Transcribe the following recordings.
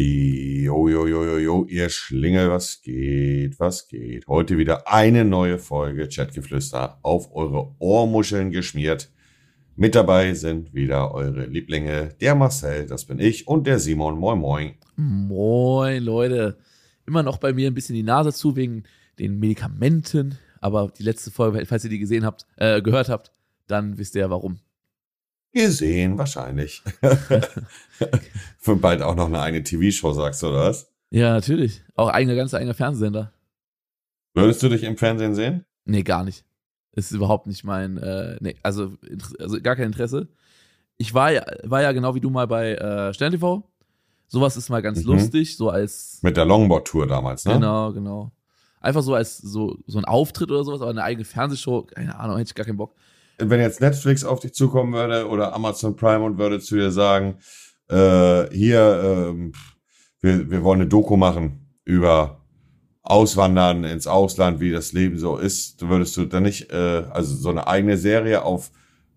Jo, jo, jo, jo, jo, ihr Schlingel, was geht, was geht? Heute wieder eine neue Folge Chatgeflüster auf eure Ohrmuscheln geschmiert. Mit dabei sind wieder eure Lieblinge, der Marcel, das bin ich, und der Simon. Moin, moin. Moin, Leute. Immer noch bei mir ein bisschen die Nase zu wegen den Medikamenten, aber die letzte Folge, falls ihr die gesehen habt, äh, gehört habt, dann wisst ihr ja warum. Gesehen, wahrscheinlich. Für bald auch noch eine eigene TV-Show, sagst du, oder was? Ja, natürlich. Auch eigener, ganz eigener Fernsehsender. Würdest du dich im Fernsehen sehen? Nee, gar nicht. Ist überhaupt nicht mein, äh, nee, also, also gar kein Interesse. Ich war ja, war ja genau wie du mal bei äh, Stern TV. Sowas ist mal ganz mhm. lustig, so als. Mit der Longboard-Tour damals, ne? Genau, genau. Einfach so als so, so ein Auftritt oder sowas, aber eine eigene Fernsehshow, keine Ahnung, hätte ich gar keinen Bock wenn jetzt Netflix auf dich zukommen würde oder Amazon Prime und würde zu dir sagen, äh, hier, äh, wir, wir wollen eine Doku machen über Auswandern ins Ausland, wie das Leben so ist, würdest du dann nicht, äh, also so eine eigene Serie auf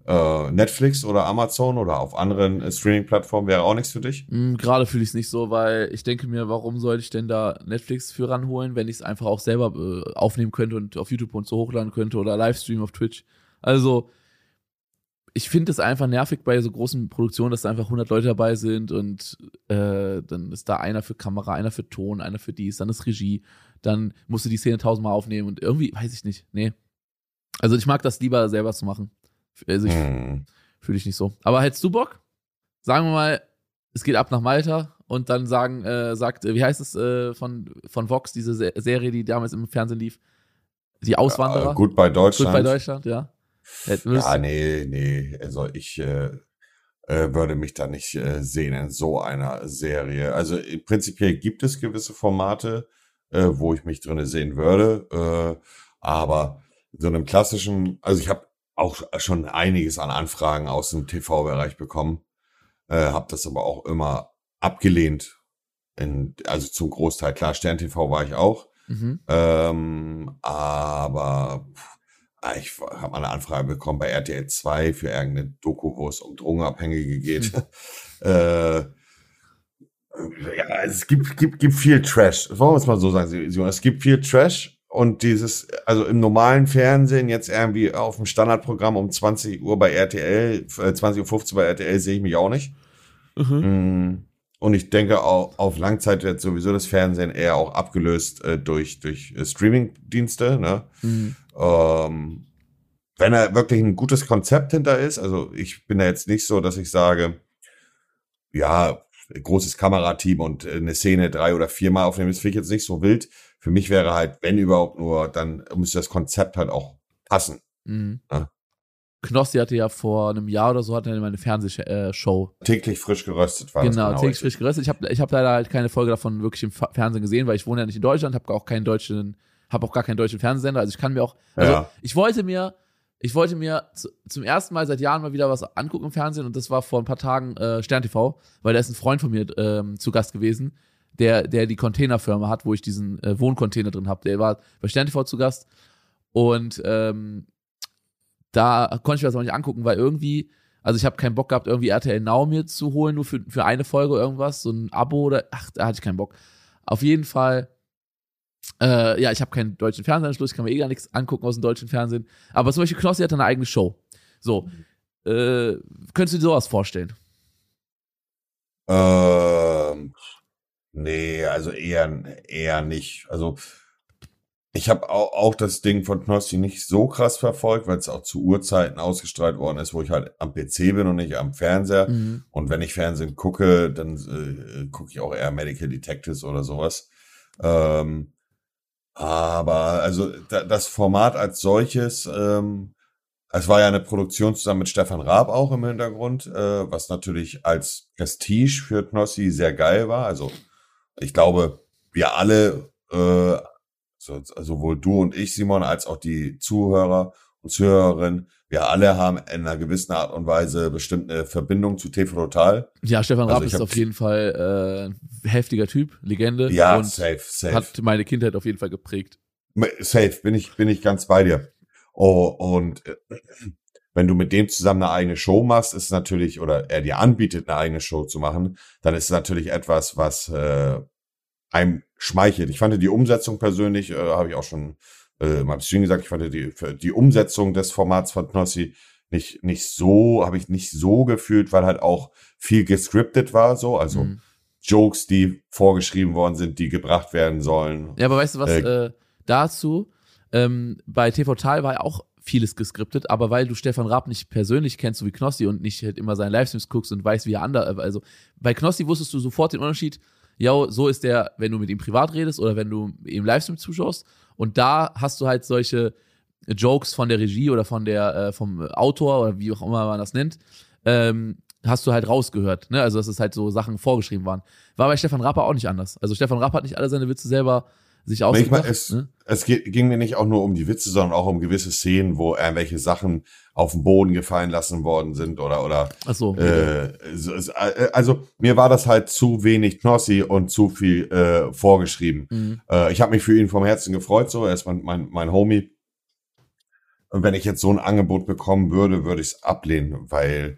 äh, Netflix oder Amazon oder auf anderen äh, Streaming-Plattformen wäre auch nichts für dich? Mm, Gerade fühle ich es nicht so, weil ich denke mir, warum sollte ich denn da Netflix für ranholen, wenn ich es einfach auch selber äh, aufnehmen könnte und auf YouTube und so hochladen könnte oder Livestream auf Twitch. Also, ich finde es einfach nervig bei so großen Produktionen, dass da einfach 100 Leute dabei sind und äh, dann ist da einer für Kamera, einer für Ton, einer für dies, dann ist Regie, dann musst du die Szene tausendmal aufnehmen und irgendwie, weiß ich nicht, nee. Also ich mag das lieber selber zu machen. Also ich hm. fühle ich nicht so. Aber hättest du Bock? Sagen wir mal, es geht ab nach Malta und dann sagen, äh, sagt, wie heißt es äh, von, von Vox, diese Serie, die damals im Fernsehen lief? Die Auswanderer? Ja, gut bei Deutschland. Gut bei Deutschland, ja. Ja, nee, nee. Also ich äh, äh, würde mich da nicht äh, sehen in so einer Serie. Also prinzipiell gibt es gewisse Formate, äh, wo ich mich drinne sehen würde. Äh, aber so einem klassischen, also ich habe auch schon einiges an Anfragen aus dem TV-Bereich bekommen, äh, habe das aber auch immer abgelehnt. In, also zum Großteil, klar, Stern TV war ich auch. Mhm. Ähm, aber Ah, ich habe eine Anfrage bekommen bei RTL 2 für irgendeine Doku, wo es um Drogenabhängige geht. Hm. äh, ja, es gibt, gibt, gibt viel Trash. Wollen wir es mal so sagen. Es gibt viel Trash und dieses, also im normalen Fernsehen, jetzt irgendwie auf dem Standardprogramm um 20 Uhr bei RTL, äh, 20.15 Uhr bei RTL sehe ich mich auch nicht. Mhm. Mm. Und ich denke auch, auf Langzeit wird sowieso das Fernsehen eher auch abgelöst äh, durch, durch äh, Streaming-Dienste. Ne? Mhm. Ähm, wenn er wirklich ein gutes Konzept hinter ist, also ich bin da jetzt nicht so, dass ich sage, ja, großes Kamerateam und äh, eine Szene drei oder viermal aufnehmen, das finde ich jetzt nicht so wild. Für mich wäre halt, wenn überhaupt nur, dann müsste das Konzept halt auch passen. Mhm. Ne? Knossi hatte ja vor einem Jahr oder so hatte er eine Fernsehshow. Täglich frisch geröstet war genau, das. Genau, täglich frisch geröstet. Ich habe ich hab leider halt keine Folge davon wirklich im Fernsehen gesehen, weil ich wohne ja nicht in Deutschland, habe auch keinen deutschen, habe auch gar keinen deutschen Fernsehsender. Also ich kann mir auch, also ja. ich wollte mir, ich wollte mir zu, zum ersten Mal seit Jahren mal wieder was angucken im Fernsehen und das war vor ein paar Tagen äh, Stern TV, weil da ist ein Freund von mir ähm, zu Gast gewesen, der, der die Containerfirma hat, wo ich diesen äh, Wohncontainer drin habe. Der war bei Stern TV zu Gast und ähm, da konnte ich mir das auch nicht angucken, weil irgendwie, also ich habe keinen Bock gehabt, irgendwie RTL Now mir zu holen, nur für, für eine Folge irgendwas, so ein Abo oder, ach, da hatte ich keinen Bock. Auf jeden Fall, äh, ja, ich habe keinen deutschen Fernsehanschluss, ich kann mir eh gar nichts angucken aus dem deutschen Fernsehen. Aber zum Beispiel Knossi hat eine eigene Show. So, äh, könntest du dir sowas vorstellen? Ähm, nee, also eher, eher nicht. Also ich habe auch, auch das Ding von Knossi nicht so krass verfolgt, weil es auch zu Uhrzeiten ausgestrahlt worden ist, wo ich halt am PC bin und nicht am Fernseher. Mhm. Und wenn ich Fernsehen gucke, dann äh, gucke ich auch eher Medical Detectives oder sowas. Ähm, aber also da, das Format als solches, ähm, es war ja eine Produktion zusammen mit Stefan Raab auch im Hintergrund, äh, was natürlich als Prestige für Knossi sehr geil war. Also ich glaube, wir alle äh, so, sowohl du und ich, Simon, als auch die Zuhörer und Zuhörerinnen, wir alle haben in einer gewissen Art und Weise bestimmt eine Verbindung zu TV Total. Ja, Stefan Raab also ist auf jeden Fall äh, heftiger Typ, Legende. Ja, und safe, safe. Hat meine Kindheit auf jeden Fall geprägt. Safe, bin ich, bin ich ganz bei dir. Oh, und äh, wenn du mit dem zusammen eine eigene Show machst, ist natürlich, oder er dir anbietet, eine eigene Show zu machen, dann ist es natürlich etwas, was äh, einem schmeichelt. Ich fand die Umsetzung persönlich, äh, habe ich auch schon äh, mal Stream gesagt, ich fand die, die Umsetzung des Formats von Knossi nicht, nicht so, habe ich nicht so gefühlt, weil halt auch viel gescriptet war, so, also mhm. Jokes, die vorgeschrieben worden sind, die gebracht werden sollen. Ja, aber weißt du was, äh, äh, dazu, ähm, bei TV Tal war ja auch vieles geskriptet, aber weil du Stefan Raab nicht persönlich kennst, so wie Knossi und nicht halt immer seine Livestreams guckst und weißt, wie er andere, also bei Knossi wusstest du sofort den Unterschied, ja, so ist der, wenn du mit ihm privat redest oder wenn du ihm Livestream zuschaust und da hast du halt solche Jokes von der Regie oder von der, äh, vom Autor oder wie auch immer man das nennt, ähm, hast du halt rausgehört, ne? Also, dass es halt so Sachen vorgeschrieben waren. War bei Stefan Rapper auch nicht anders. Also, Stefan Rapper hat nicht alle seine Witze selber sich ausgedacht. es, ne? es ging mir nicht auch nur um die Witze, sondern auch um gewisse Szenen, wo irgendwelche Sachen auf den Boden gefallen lassen worden sind oder oder. Ach so. Äh, äh, also mir war das halt zu wenig Knossi und zu viel äh, vorgeschrieben. Mhm. Äh, ich habe mich für ihn vom Herzen gefreut, so er ist mein mein, mein Homie. Und wenn ich jetzt so ein Angebot bekommen würde, würde ich es ablehnen, weil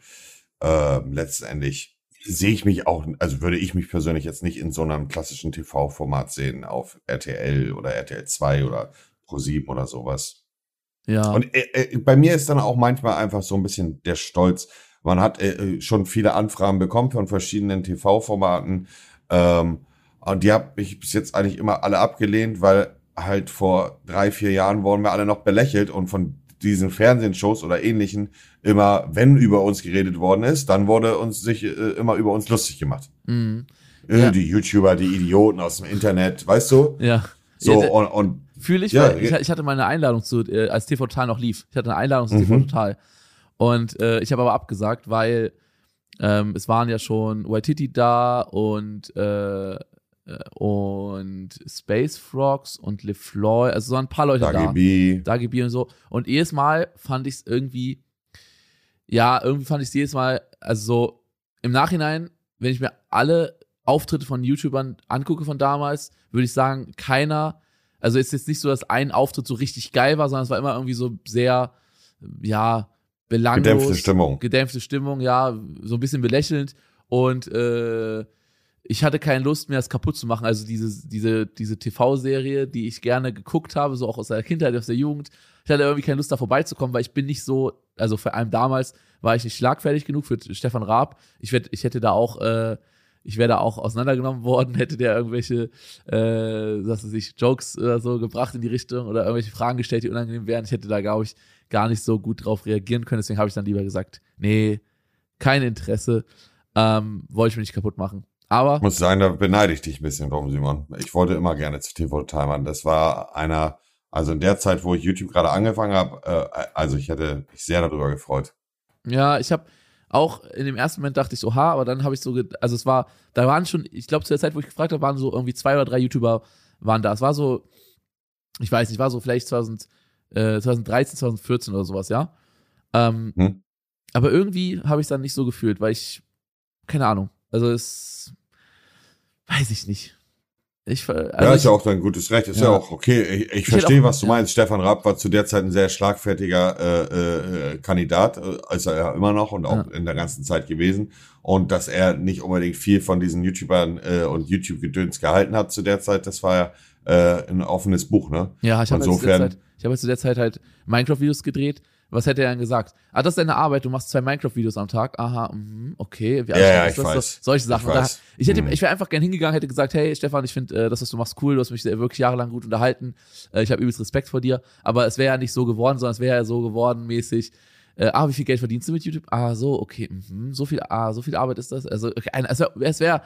äh, letztendlich sehe ich mich auch, also würde ich mich persönlich jetzt nicht in so einem klassischen TV-Format sehen auf RTL oder RTL 2 oder Pro7 oder sowas. Ja. Und äh, äh, bei mir ist dann auch manchmal einfach so ein bisschen der Stolz. Man hat äh, äh schon viele Anfragen bekommen von verschiedenen TV-Formaten. Ähm, und die habe ich bis jetzt eigentlich immer alle abgelehnt, weil halt vor drei, vier Jahren wurden wir alle noch belächelt und von diesen Fernsehshows oder ähnlichen immer, wenn über uns geredet worden ist, dann wurde uns sich äh, immer über uns lustig gemacht. Mhm. Äh, ja. Die YouTuber, die Idioten aus dem Internet, weißt du? Ja. So ja, und, und fühle ich, ja, ich, ich, hatte mal eine Einladung zu, äh, als TV Total noch lief. Ich hatte eine Einladung zu mhm. TV Total. Und äh, ich habe aber abgesagt, weil ähm, es waren ja schon Waititi da und äh, und Space Frogs und LeFloy, also so ein paar Leute Dagi da. B. Dagi B und so. Und jedes Mal fand ich es irgendwie, ja, irgendwie fand ich es jedes Mal, also so im Nachhinein, wenn ich mir alle Auftritte von YouTubern angucke von damals, würde ich sagen, keiner, also ist jetzt nicht so, dass ein Auftritt so richtig geil war, sondern es war immer irgendwie so sehr, ja, belanglos. Gedämpfte Stimmung. Gedämpfte Stimmung, ja, so ein bisschen belächelnd. Und äh, ich hatte keine Lust mehr, es kaputt zu machen. Also diese, diese, diese TV-Serie, die ich gerne geguckt habe, so auch aus der Kindheit, aus der Jugend. Ich hatte irgendwie keine Lust, da vorbeizukommen, weil ich bin nicht so, also vor allem damals war ich nicht schlagfertig genug für Stefan Raab. Ich, werd, ich hätte da auch, äh, ich wäre da auch auseinandergenommen worden, hätte der irgendwelche, äh, was weiß ich, Jokes oder so gebracht in die Richtung oder irgendwelche Fragen gestellt, die unangenehm wären. Ich hätte da, glaube ich, gar nicht so gut drauf reagieren können. Deswegen habe ich dann lieber gesagt, nee, kein Interesse, ähm, wollte ich mir nicht kaputt machen. Aber. Ich muss sagen, da beneide ich dich ein bisschen drum, Simon. Ich wollte immer gerne zu TV Timer. Das war einer, also in der Zeit, wo ich YouTube gerade angefangen habe, äh, also ich hätte mich sehr darüber gefreut. Ja, ich habe auch in dem ersten Moment dachte ich so, ha, aber dann habe ich so, also es war, da waren schon, ich glaube zu der Zeit, wo ich gefragt habe, waren so irgendwie zwei oder drei YouTuber waren da. Es war so, ich weiß nicht, war so vielleicht 2000, äh, 2013, 2014 oder sowas, ja. Ähm, hm. Aber irgendwie habe ich es dann nicht so gefühlt, weil ich, keine Ahnung, also es weiß ich nicht. Ich, also ja, ist ja auch dein gutes Recht, ist ja, ja auch okay. Ich, ich, ich verstehe, auch, was du ja. meinst. Stefan Raab war zu der Zeit ein sehr schlagfertiger äh, äh, Kandidat, äh, ist er ja immer noch und auch ja. in der ganzen Zeit gewesen. Und dass er nicht unbedingt viel von diesen YouTubern äh, und YouTube-Gedöns gehalten hat zu der Zeit, das war ja äh, ein offenes Buch, ne? Ja, ich habe hab zu der Zeit halt Minecraft-Videos gedreht was hätte er dann gesagt? Ah, das ist deine Arbeit, du machst zwei Minecraft-Videos am Tag. Aha, mh, okay. Wie ja, ja, ich weiß. So, solche Sachen. Ich, weiß. ich, hätte, mhm. ich wäre einfach gern hingegangen, hätte gesagt, hey Stefan, ich finde äh, das, was du machst, cool, du hast mich wirklich jahrelang gut unterhalten. Äh, ich habe übelst Respekt vor dir. Aber es wäre ja nicht so geworden, sondern es wäre ja so geworden, mäßig. Äh, ah, wie viel Geld verdienst du mit YouTube? Ah, so, okay, mh, so viel, ah, so viel Arbeit ist das. Also, okay, also es wäre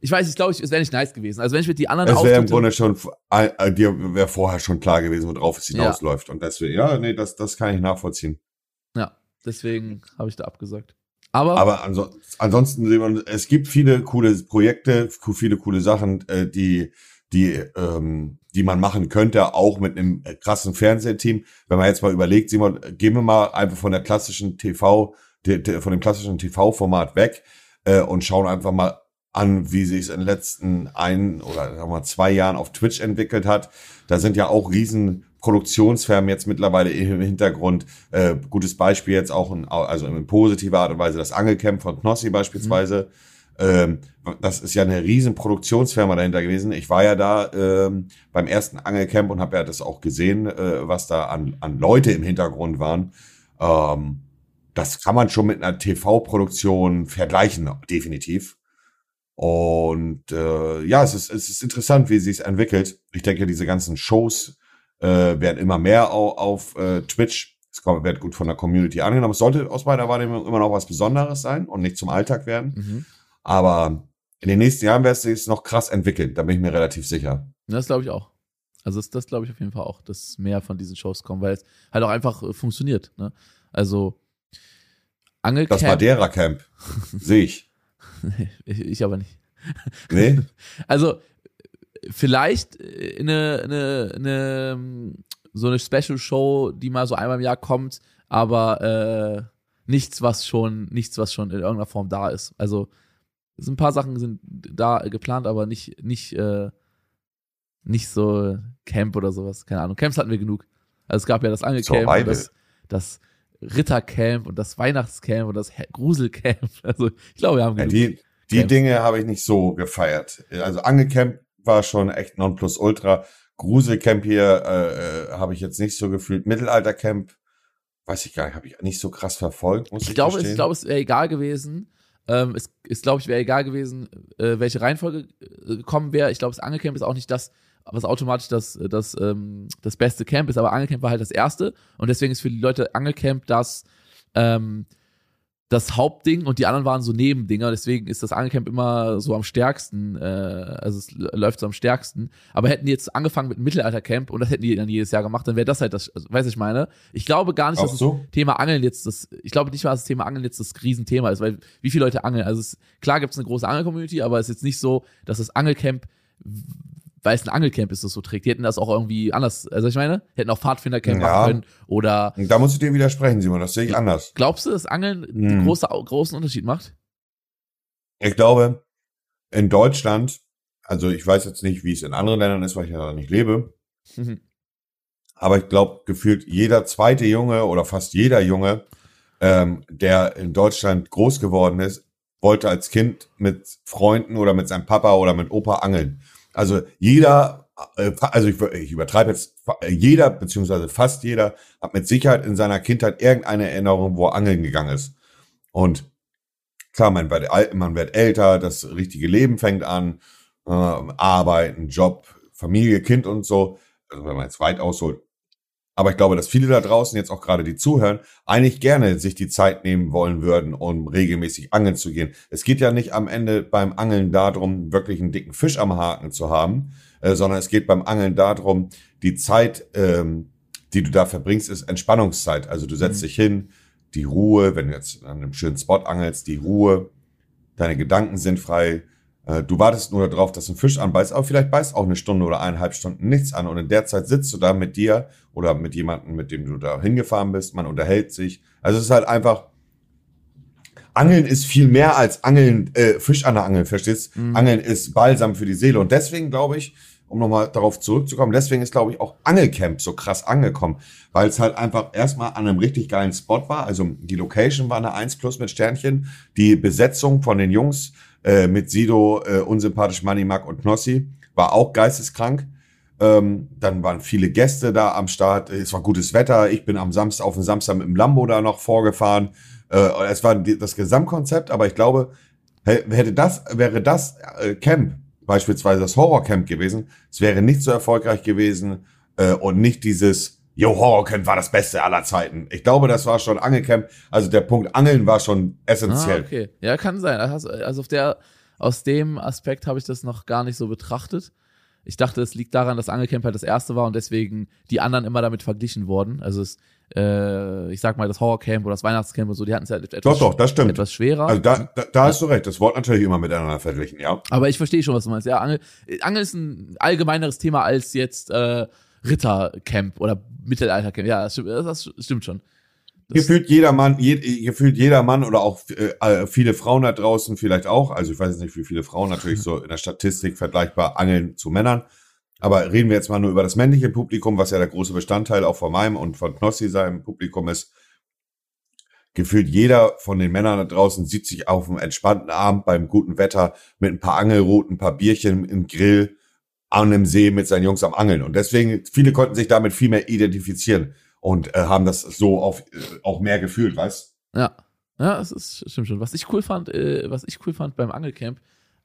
ich weiß, ich glaube, es wäre nicht nice gewesen. Also wenn ich mit die anderen Es wäre im Grunde schon, äh, dir wäre vorher schon klar gewesen, worauf es hinausläuft. Ja. Und deswegen, ja, nee, das, das kann ich nachvollziehen. Ja, deswegen habe ich da abgesagt. Aber, Aber anso ansonsten sehen wir, es gibt viele coole Projekte, viele coole Sachen, äh, die, die, ähm, die man machen könnte, auch mit einem krassen Fernsehteam. Wenn man jetzt mal überlegt, Simon, gehen wir mal einfach von der klassischen TV, von dem klassischen TV-Format weg äh, und schauen einfach mal an, wie sich es in den letzten ein oder sagen wir, zwei Jahren auf Twitch entwickelt hat. Da sind ja auch riesen Produktionsfirmen jetzt mittlerweile im Hintergrund. Äh, gutes Beispiel jetzt auch, in, also in positiver Art und Weise, das Angelcamp von Knossi beispielsweise. Mhm. Ähm, das ist ja eine riesen Produktionsfirma dahinter gewesen. Ich war ja da ähm, beim ersten Angelcamp und habe ja das auch gesehen, äh, was da an, an Leute im Hintergrund waren. Ähm, das kann man schon mit einer TV-Produktion vergleichen, definitiv. Und äh, ja, es ist, es ist interessant, wie es entwickelt. Ich denke, diese ganzen Shows äh, werden immer mehr auf, auf äh, Twitch. Es wird gut von der Community angenommen. Es sollte aus meiner Wahrnehmung immer noch was Besonderes sein und nicht zum Alltag werden. Mhm. Aber in den nächsten Jahren wird es sich noch krass entwickeln. Da bin ich mir relativ sicher. Das glaube ich auch. Also das, das glaube ich auf jeden Fall auch, dass mehr von diesen Shows kommen, weil es halt auch einfach äh, funktioniert. Ne? Also Angelcamp. Das Madeira-Camp. Sehe ich. ich aber nicht. Nee? Also, vielleicht eine, eine, eine, so eine Special Show, die mal so einmal im Jahr kommt, aber äh, nichts, was schon, nichts, was schon in irgendeiner Form da ist. Also, so ein paar Sachen sind da geplant, aber nicht, nicht, äh, nicht so Camp oder sowas. Keine Ahnung. Camps hatten wir genug. Also es gab ja das Angelcamp, so, das, das Rittercamp und das Weihnachtscamp und das Gruselcamp. Also ich glaube, wir haben. Ja, die, die Dinge habe ich nicht so gefeiert. Also Angelcamp war schon echt Nonplusultra. Gruselcamp hier äh, äh, habe ich jetzt nicht so gefühlt. Mittelaltercamp, weiß ich gar nicht, habe ich nicht so krass verfolgt. Ich, ich glaube, es, ich glaube, es wäre egal gewesen. Ähm, es ist, glaube ich, wäre egal gewesen, äh, welche Reihenfolge äh, gekommen wäre. Ich glaube, das Angelcamp ist auch nicht das, was automatisch das, das, ähm, das beste Camp ist, aber Angelcamp war halt das erste und deswegen ist für die Leute Angelcamp das, ähm, das Hauptding und die anderen waren so Nebendinger, deswegen ist das Angelcamp immer so am stärksten, äh, also es läuft so am stärksten. Aber hätten die jetzt angefangen mit einem Mittelaltercamp und das hätten die dann jedes Jahr gemacht, dann wäre das halt das, also, weiß ich meine. Ich glaube gar nicht, dass so? das Thema Angeln jetzt das, ich glaube nicht mal, dass das Thema Angeln jetzt das Riesenthema ist, weil wie viele Leute angeln, also es, klar gibt es eine große Angel-Community, aber es ist jetzt nicht so, dass das Angelcamp weil es ein Angelcamp ist, das so trägt. Die hätten das auch irgendwie anders, also ich meine, hätten auch Pfadfindercamp ja. machen können oder. Da muss ich dir widersprechen, Simon, das sehe ich anders. Glaubst du, dass Angeln hm. einen große, großen Unterschied macht? Ich glaube, in Deutschland, also ich weiß jetzt nicht, wie es in anderen Ländern ist, weil ich ja da nicht lebe, mhm. aber ich glaube, gefühlt jeder zweite Junge oder fast jeder Junge, ähm, der in Deutschland groß geworden ist, wollte als Kind mit Freunden oder mit seinem Papa oder mit Opa angeln. Also jeder, äh, also ich, ich übertreibe jetzt, jeder beziehungsweise fast jeder hat mit Sicherheit in seiner Kindheit irgendeine Erinnerung, wo er angeln gegangen ist. Und klar, man wird, man wird älter, das richtige Leben fängt an, äh, Arbeiten, Job, Familie, Kind und so. Also wenn man jetzt weit ausholt, aber ich glaube, dass viele da draußen jetzt auch gerade die zuhören, eigentlich gerne sich die Zeit nehmen wollen würden, um regelmäßig angeln zu gehen. Es geht ja nicht am Ende beim Angeln darum, wirklich einen dicken Fisch am Haken zu haben, äh, sondern es geht beim Angeln darum, die Zeit, ähm, die du da verbringst, ist Entspannungszeit. Also du setzt mhm. dich hin, die Ruhe, wenn du jetzt an einem schönen Spot angelst, die Ruhe, deine Gedanken sind frei, du wartest nur darauf, dass ein Fisch anbeißt, aber vielleicht beißt auch eine Stunde oder eineinhalb Stunden nichts an. Und in der Zeit sitzt du da mit dir oder mit jemandem, mit dem du da hingefahren bist. Man unterhält sich. Also es ist halt einfach, Angeln ist viel mehr als Angeln, äh, Fisch an der Angel, verstehst? Mhm. Angeln ist Balsam für die Seele. Und deswegen glaube ich, um nochmal darauf zurückzukommen, deswegen ist, glaube ich, auch Angelcamp so krass angekommen, weil es halt einfach erstmal an einem richtig geilen Spot war. Also die Location war eine 1 plus mit Sternchen. Die Besetzung von den Jungs äh, mit Sido, äh, unsympathisch Money Mark und Knossi, war auch geisteskrank. Ähm, dann waren viele Gäste da am Start. Es war gutes Wetter. Ich bin am Samstag auf dem Samstag mit dem Lambo da noch vorgefahren. Äh, es war das Gesamtkonzept, aber ich glaube, hätte das, wäre das äh, Camp, beispielsweise das Horrorcamp gewesen, es wäre nicht so erfolgreich gewesen äh, und nicht dieses Yo, Horrorcamp war das Beste aller Zeiten. Ich glaube, das war schon Angelcamp. Also der Punkt Angeln war schon essentiell. Ah, okay. Ja, kann sein. Also auf der, aus dem Aspekt habe ich das noch gar nicht so betrachtet. Ich dachte, es liegt daran, dass Angelcamp halt das erste war und deswegen die anderen immer damit verglichen wurden. Also es, äh, ich sag mal, das Horrorcamp oder das Weihnachtscamp und so, die hatten es ja halt etwas, doch, doch, das stimmt. etwas schwerer. Also da, da, da ja. hast du recht, das Wort natürlich immer miteinander verglichen, ja. Aber ich verstehe schon, was du meinst. Ja, Angel, Angel ist ein allgemeineres Thema als jetzt äh, Rittercamp oder Mittelaltercamp. Ja, das stimmt, das stimmt schon. Das gefühlt jeder Mann, je, gefühlt jeder Mann oder auch äh, viele Frauen da draußen vielleicht auch, also ich weiß nicht, wie viele Frauen natürlich so in der Statistik vergleichbar angeln zu Männern, Aber reden wir jetzt mal nur über das männliche Publikum, was ja der große Bestandteil auch von meinem und von Knossi seinem Publikum ist. Gefühlt jeder von den Männern da draußen sieht sich auf einem entspannten Abend beim guten Wetter mit ein paar Angelrouten, ein paar Bierchen im Grill an einem See mit seinen Jungs am Angeln. Und deswegen, viele konnten sich damit viel mehr identifizieren und äh, haben das so auf, äh, auch mehr gefühlt, weißt Ja. Ja, das ist stimmt schon. Was ich cool fand, äh, was ich cool fand beim Angelcamp,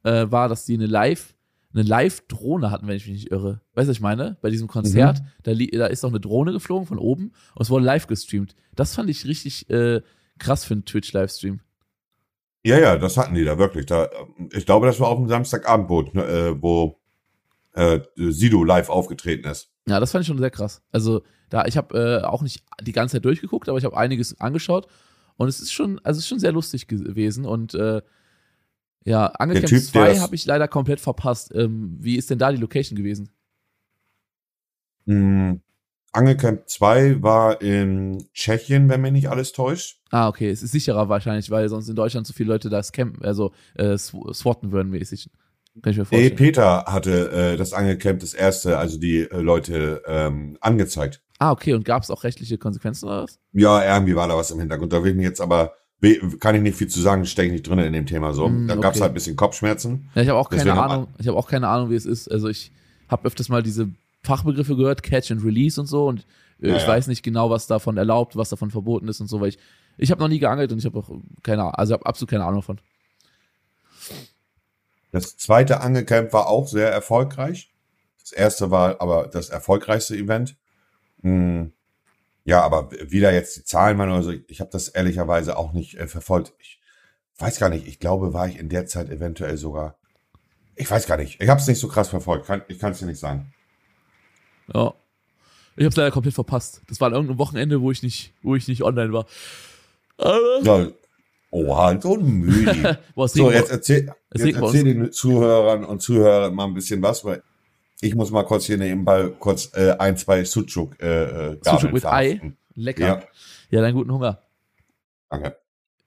äh, war, dass die eine Live, eine Live-Drohne hatten, wenn ich mich nicht irre. Weißt du, was ich meine? Bei diesem Konzert, mhm. da, da ist auch eine Drohne geflogen von oben und es wurde live gestreamt. Das fand ich richtig äh, krass für einen Twitch-Livestream. Ja, ja, das hatten die da wirklich. Da, ich glaube, das war auf dem Samstagabendboot, ne, äh, wo äh, Sido live aufgetreten ist. Ja, das fand ich schon sehr krass. Also da, ich habe äh, auch nicht die ganze Zeit durchgeguckt, aber ich habe einiges angeschaut und es ist schon, also es ist schon sehr lustig gewesen und äh, ja, Angelcamp 2 habe ich leider komplett verpasst. Ähm, wie ist denn da die Location gewesen? Mm, Angelcamp 2 war in Tschechien, wenn mich nicht alles täuscht. Ah, okay. Es ist sicherer wahrscheinlich, weil sonst in Deutschland so viele Leute das campen, also äh, swatten würden mäßig. Kann ich mir vorstellen. Nee, Peter hatte äh, das Angelcamp das erste, also die äh, Leute ähm, angezeigt. Ah, okay. Und gab es auch rechtliche Konsequenzen oder was? Ja, irgendwie war da was im Hintergrund. Da will ich jetzt aber, kann ich nicht viel zu sagen, stecke ich nicht drin in dem Thema so. Mm, da gab es halt ein bisschen Kopfschmerzen. Ja, ich habe auch keine Deswegen Ahnung. Ich habe auch keine Ahnung, wie es ist. Also ich habe öfters mal diese Fachbegriffe gehört, Catch and Release und so. Und äh, ja, ich ja. weiß nicht genau, was davon erlaubt, was davon verboten ist und so, weil ich, ich habe noch nie geangelt und ich habe auch keine Ahnung, also habe absolut keine Ahnung davon. Das zweite Angelcamp war auch sehr erfolgreich. Das erste war aber das erfolgreichste Event. Hm. Ja, aber wie da jetzt die Zahlen waren, also ich habe das ehrlicherweise auch nicht äh, verfolgt. Ich weiß gar nicht, ich glaube, war ich in der Zeit eventuell sogar. Ich weiß gar nicht. Ich habe es nicht so krass verfolgt. Kann, ich kann es dir nicht sagen. Ja. Ich habe es leider komplett verpasst. Das war an irgendeinem Wochenende, wo ich nicht, wo ich nicht online war. Aber ja. Oha, so ein Müde. so, jetzt erzähl, jetzt erzähl den Zuhörern und Zuhörern mal ein bisschen was, weil ich muss mal kurz hier nebenbei kurz äh, ein, zwei Sucuk äh, äh Sucuk mit Ei. Lecker. Ja. ja, dann guten Hunger. Danke.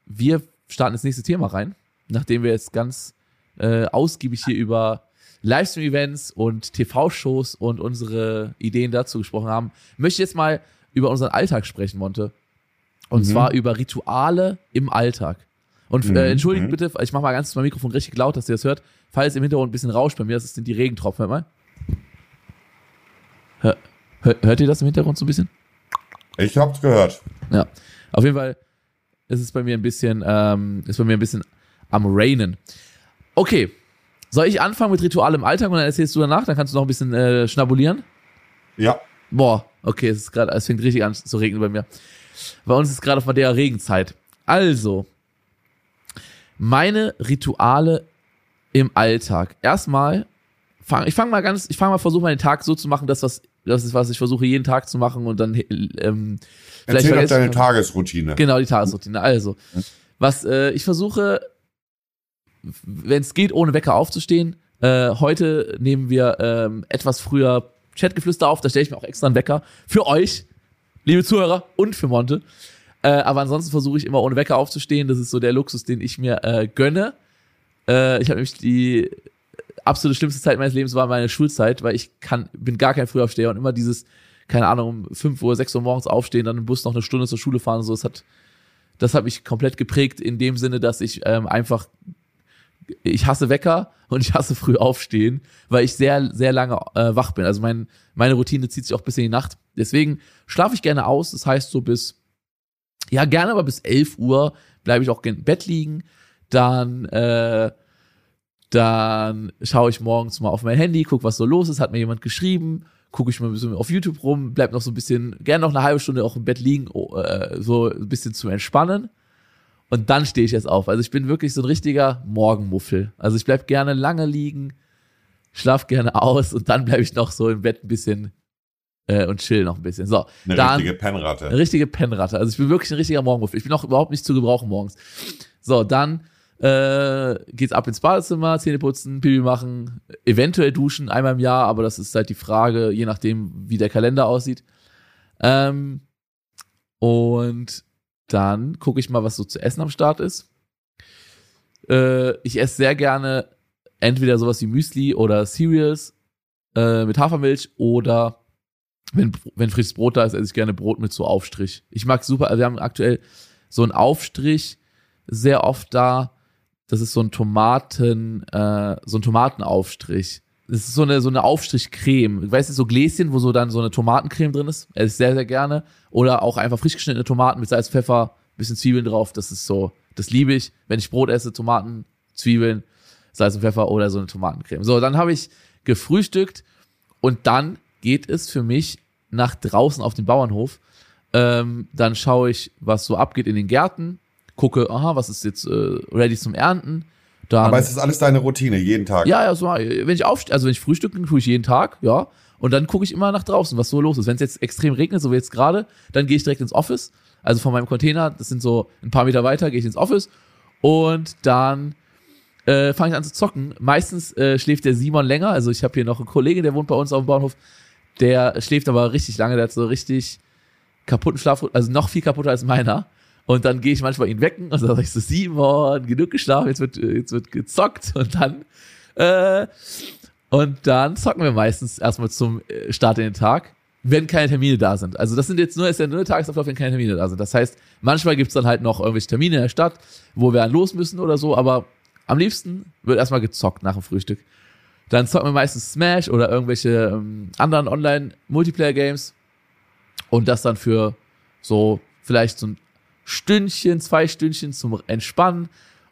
Wir starten ins nächste Thema rein, nachdem wir jetzt ganz äh, ausgiebig hier über Livestream-Events und TV-Shows und unsere Ideen dazu gesprochen haben, möchte ich jetzt mal über unseren Alltag sprechen, Monte. Und mhm. zwar über Rituale im Alltag. Und äh, mhm. entschuldigt mhm. bitte, ich mache mal ganz mein Mikrofon richtig laut, dass ihr das hört. Falls im Hintergrund ein bisschen rauscht bei mir, das sind die Regentropfen. Hört mal. Hör, hört ihr das im Hintergrund so ein bisschen? Ich hab's gehört. Ja. Auf jeden Fall ist es bei mir ein bisschen, ähm, ist bei mir ein bisschen am Rainen. Okay. Soll ich anfangen mit Ritual im Alltag und dann erzählst du danach? Dann kannst du noch ein bisschen äh, schnabulieren. Ja. Boah, okay, es ist gerade, es fängt richtig an zu regnen bei mir. Bei uns ist gerade auf der Regenzeit. Also, meine Rituale im Alltag. Erstmal fang, ich fange mal ganz, ich fange mal versuche mal den Tag so zu machen, dass was, das ist was ich versuche jeden Tag zu machen und dann ähm, vielleicht Erzähl doch deine Tagesroutine. Genau die Tagesroutine. Also was äh, ich versuche, wenn es geht, ohne Wecker aufzustehen. Äh, heute nehmen wir ähm, etwas früher Chatgeflüster auf. Da stelle ich mir auch extra einen Wecker für euch, liebe Zuhörer und für Monte. Äh, aber ansonsten versuche ich immer ohne Wecker aufzustehen. Das ist so der Luxus, den ich mir äh, gönne. Äh, ich habe nämlich die absolute schlimmste Zeit meines Lebens war meine Schulzeit, weil ich kann, bin gar kein Frühaufsteher und immer dieses, keine Ahnung, um 5 Uhr, 6 Uhr morgens aufstehen, dann im Bus noch eine Stunde zur Schule fahren und so, das hat, das hat mich komplett geprägt in dem Sinne, dass ich ähm, einfach, ich hasse Wecker und ich hasse früh aufstehen, weil ich sehr, sehr lange äh, wach bin. Also mein, meine Routine zieht sich auch bis in die Nacht. Deswegen schlafe ich gerne aus, das heißt so bis, ja gerne, aber bis 11 Uhr bleibe ich auch im Bett liegen. Dann äh, dann schaue ich morgens mal auf mein Handy, gucke, was so los ist, hat mir jemand geschrieben, gucke ich mal ein bisschen auf YouTube rum, bleib noch so ein bisschen, gerne noch eine halbe Stunde auch im Bett liegen, oh, äh, so ein bisschen zu entspannen. Und dann stehe ich jetzt auf. Also ich bin wirklich so ein richtiger Morgenmuffel. Also ich bleib gerne lange liegen, schlaf gerne aus und dann bleibe ich noch so im Bett ein bisschen äh, und chill noch ein bisschen. So, eine dann, richtige Pennratte. Eine richtige Pennratte. Also ich bin wirklich ein richtiger Morgenmuffel. Ich bin auch überhaupt nicht zu gebrauchen morgens. So, dann äh, geht's ab ins Badezimmer, Zähne putzen, Pipi machen, eventuell duschen einmal im Jahr, aber das ist halt die Frage, je nachdem, wie der Kalender aussieht. Ähm, und dann gucke ich mal, was so zu essen am Start ist. Äh, ich esse sehr gerne entweder sowas wie Müsli oder Cereals äh, mit Hafermilch oder wenn, wenn frisches Brot da ist, esse ich gerne Brot mit so Aufstrich. Ich mag super, also wir haben aktuell so einen Aufstrich sehr oft da. Das ist so ein Tomaten, äh, so ein Tomatenaufstrich. Das ist so eine, so eine Aufstrichcreme. Weißt du, so Gläschen, wo so dann so eine Tomatencreme drin ist. Esse ich sehr, sehr gerne. Oder auch einfach frisch geschnittene Tomaten mit Salz, Pfeffer, bisschen Zwiebeln drauf. Das ist so, das liebe ich. Wenn ich Brot esse, Tomaten, Zwiebeln, Salz und Pfeffer oder so eine Tomatencreme. So, dann habe ich gefrühstückt und dann geht es für mich nach draußen auf den Bauernhof. Ähm, dann schaue ich, was so abgeht in den Gärten, gucke, aha, was ist jetzt äh, ready zum Ernten. Dann, Aber es ist alles deine Routine, jeden Tag. Ja, ja, so, wenn ich aufstehe, also wenn ich frühstücke, tue ich jeden Tag, ja. Und dann gucke ich immer nach draußen, was so los ist. Wenn es jetzt extrem regnet, so wie jetzt gerade, dann gehe ich direkt ins Office. Also von meinem Container, das sind so ein paar Meter weiter, gehe ich ins Office und dann äh, fange ich an zu zocken. Meistens äh, schläft der Simon länger. Also ich habe hier noch einen Kollegen, der wohnt bei uns auf dem Bahnhof. Der schläft aber richtig lange. Der hat so richtig kaputten Schlaf, also noch viel kaputter als meiner. Und dann gehe ich manchmal ihn wecken und dann sage ich so, Simon, genug geschlafen, jetzt wird, jetzt wird gezockt. Und dann, äh, und dann zocken wir meistens erstmal zum äh, Start in den Tag, wenn keine Termine da sind. Also das sind jetzt nur, ist ja nur Tagesablauf, wenn keine Termine da sind. Das heißt, manchmal gibt's dann halt noch irgendwelche Termine in der Stadt, wo wir dann los müssen oder so, aber am liebsten wird erstmal gezockt nach dem Frühstück. Dann zocken wir meistens Smash oder irgendwelche ähm, anderen Online-Multiplayer-Games. Und das dann für so vielleicht so ein Stündchen, zwei Stündchen zum Entspannen.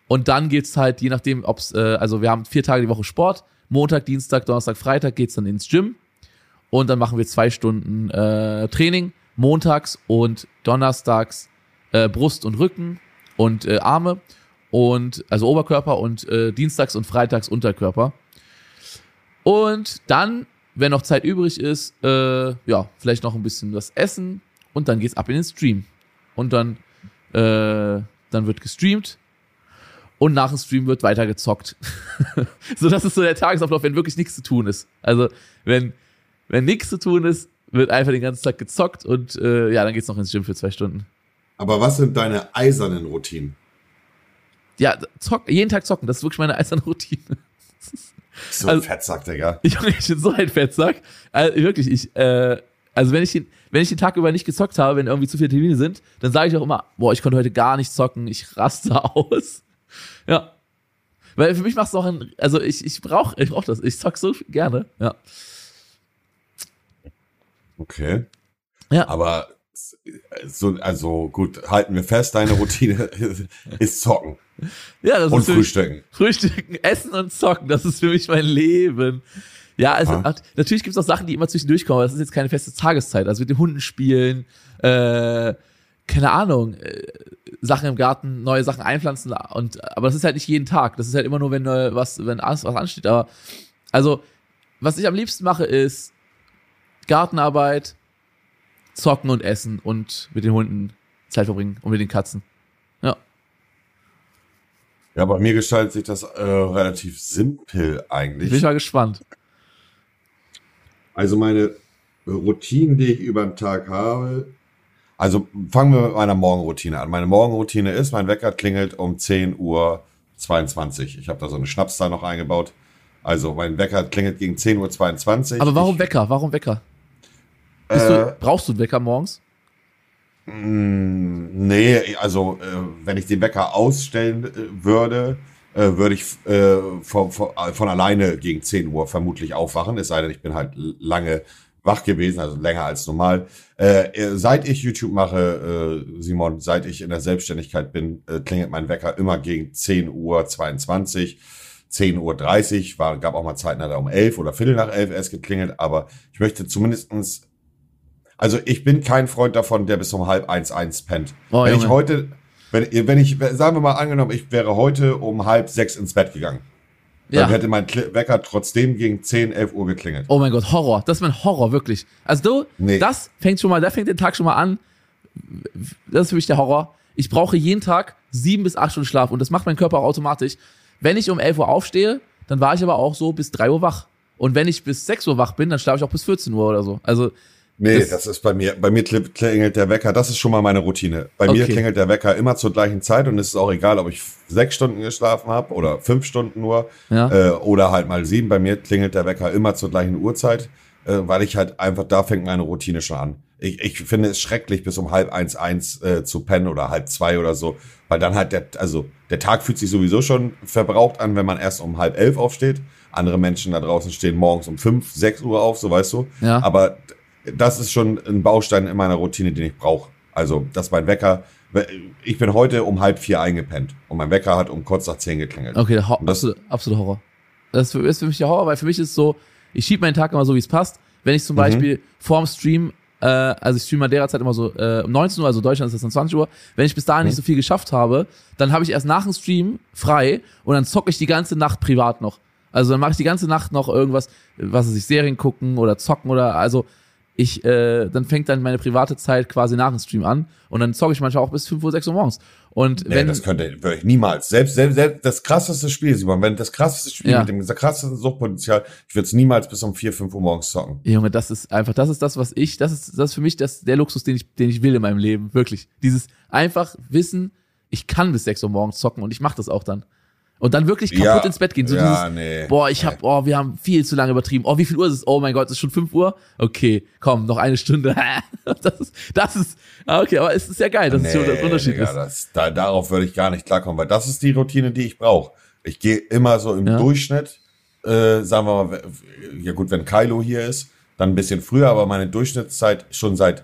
Und dann geht's halt, je nachdem, ob's, äh, also wir haben vier Tage die Woche Sport. Montag, Dienstag, Donnerstag, Freitag geht's dann ins Gym. Und dann machen wir zwei Stunden äh, Training. Montags und Donnerstags äh, Brust und Rücken und äh, Arme und also Oberkörper und äh, Dienstags und Freitags Unterkörper. Und dann, wenn noch Zeit übrig ist, äh, ja, vielleicht noch ein bisschen was essen und dann geht's ab in den Stream. Und dann, äh, dann wird gestreamt und nach dem Stream wird weiter gezockt. so, das ist so der Tagesablauf, wenn wirklich nichts zu tun ist. Also, wenn, wenn nichts zu tun ist, wird einfach den ganzen Tag gezockt und äh, ja, dann geht's noch ins Gym für zwei Stunden. Aber was sind deine eisernen Routinen? Ja, zock, jeden Tag zocken, das ist wirklich meine eiserne Routine. So ein also, Fettsack, Digga. Ich, ich bin so ein Fettsack. Also, wirklich, ich, äh, also wenn ich, den, wenn ich den Tag über nicht gezockt habe, wenn irgendwie zu viele Termine sind, dann sage ich auch immer, boah, ich konnte heute gar nicht zocken, ich raste aus. Ja. Weil für mich macht es auch ein, also ich, ich brauche ich brauch das, ich zock so gerne, ja. Okay. Ja. Aber so, also gut, halten wir fest, deine Routine ist zocken. Ja, das und ist Frühstücken. Frühstücken, Essen und Zocken, das ist für mich mein Leben. Ja, also ah. natürlich gibt es auch Sachen, die immer zwischendurch kommen, aber das ist jetzt keine feste Tageszeit. Also mit den Hunden spielen, äh, keine Ahnung, äh, Sachen im Garten, neue Sachen einpflanzen und aber das ist halt nicht jeden Tag. Das ist halt immer nur, wenn äh, was, wenn was ansteht. Aber also, was ich am liebsten mache, ist Gartenarbeit, zocken und essen und mit den Hunden Zeit verbringen und mit den Katzen. Ja. Ja, bei mir gestaltet sich das äh, relativ simpel eigentlich. Bin ich mal gespannt. Also meine Routinen, die ich über den Tag habe, also fangen wir mit meiner Morgenroutine an. Meine Morgenroutine ist, mein Wecker klingelt um 10 Uhr 22. Ich habe da so eine Schnapszahl noch eingebaut. Also mein Wecker klingelt gegen 10 Uhr 22. Aber warum ich, Wecker? Warum Wecker? Äh, du, brauchst du einen Wecker morgens? Mm, nee, also äh, wenn ich den Wecker ausstellen äh, würde, äh, würde ich äh, von, von, von alleine gegen 10 Uhr vermutlich aufwachen, es sei denn, ich bin halt lange wach gewesen, also länger als normal. Äh, äh, seit ich YouTube mache, äh, Simon, seit ich in der Selbstständigkeit bin, äh, klingelt mein Wecker immer gegen 10 Uhr 22, 10 Uhr 30, war, gab auch mal Zeiten, hat er um 11 oder Viertel nach 11 erst geklingelt, aber ich möchte zumindestens also ich bin kein Freund davon, der bis um halb eins eins pennt. Oh, wenn Junge. ich heute, wenn, wenn ich, sagen wir mal angenommen, ich wäre heute um halb sechs ins Bett gegangen. Ja. Dann hätte mein Wecker trotzdem gegen 10, 11 Uhr geklingelt. Oh mein Gott, Horror. Das ist mein Horror, wirklich. Also du, nee. das fängt schon mal, da fängt der Tag schon mal an. Das ist für mich der Horror. Ich brauche jeden Tag sieben bis acht Stunden Schlaf und das macht mein Körper auch automatisch. Wenn ich um 11 Uhr aufstehe, dann war ich aber auch so bis drei Uhr wach. Und wenn ich bis sechs Uhr wach bin, dann schlafe ich auch bis 14 Uhr oder so. Also Nee, das, das, ist bei mir, bei mir klingelt der Wecker, das ist schon mal meine Routine. Bei okay. mir klingelt der Wecker immer zur gleichen Zeit und es ist auch egal, ob ich sechs Stunden geschlafen habe oder fünf Stunden nur ja. äh, oder halt mal sieben. Bei mir klingelt der Wecker immer zur gleichen Uhrzeit, äh, weil ich halt einfach, da fängt meine Routine schon an. Ich, ich finde es schrecklich, bis um halb eins, eins äh, zu pennen oder halb zwei oder so, weil dann halt der, also der Tag fühlt sich sowieso schon verbraucht an, wenn man erst um halb elf aufsteht. Andere Menschen da draußen stehen morgens um fünf, sechs Uhr auf, so weißt du. Ja. Aber das ist schon ein Baustein in meiner Routine, den ich brauche. Also, dass mein Wecker, ich bin heute um halb vier eingepennt und mein Wecker hat um kurz nach zehn geklingelt. Okay, das, absolut, absolut Horror. Das ist für mich der Horror, weil für mich ist es so, ich schiebe meinen Tag immer so, wie es passt. Wenn ich zum mhm. Beispiel vorm Stream, äh, also ich streame derzeit immer so äh, um 19 Uhr, also Deutschland ist das dann 20 Uhr, wenn ich bis dahin mhm. nicht so viel geschafft habe, dann habe ich erst nach dem Stream frei und dann zocke ich die ganze Nacht privat noch. Also dann mache ich die ganze Nacht noch irgendwas, was weiß ich, Serien gucken oder zocken oder also ich, äh, dann fängt dann meine private Zeit quasi nach dem Stream an und dann zocke ich manchmal auch bis 5 Uhr, 6 Uhr morgens. Und nee, wenn, das könnte ich niemals. Selbst, selbst, selbst das krasseste Spiel, Simon, wenn das krasseste Spiel ja. mit dem krassesten Suchtpotenzial, ich würde es niemals bis um 4, 5 Uhr morgens zocken. Junge, das ist einfach, das ist das, was ich, das ist, das ist für mich das, der Luxus, den ich, den ich will in meinem Leben. Wirklich. Dieses einfach wissen, ich kann bis 6 Uhr morgens zocken und ich mache das auch dann. Und dann wirklich kaputt ja, ins Bett gehen. So ja, dieses, nee, boah, ich hab, oh, wir haben viel zu lange übertrieben. Oh, wie viel Uhr ist es? Oh mein Gott, es ist schon 5 Uhr? Okay, komm, noch eine Stunde. das ist, das ist, ah, okay, aber es ist ja geil, dass nee, es so der Unterschied Digga, ist. Das, da, darauf würde ich gar nicht klarkommen, weil das ist die Routine, die ich brauche. Ich gehe immer so im ja. Durchschnitt, äh, sagen wir mal, ja gut, wenn Kylo hier ist, dann ein bisschen früher, aber meine Durchschnittszeit schon seit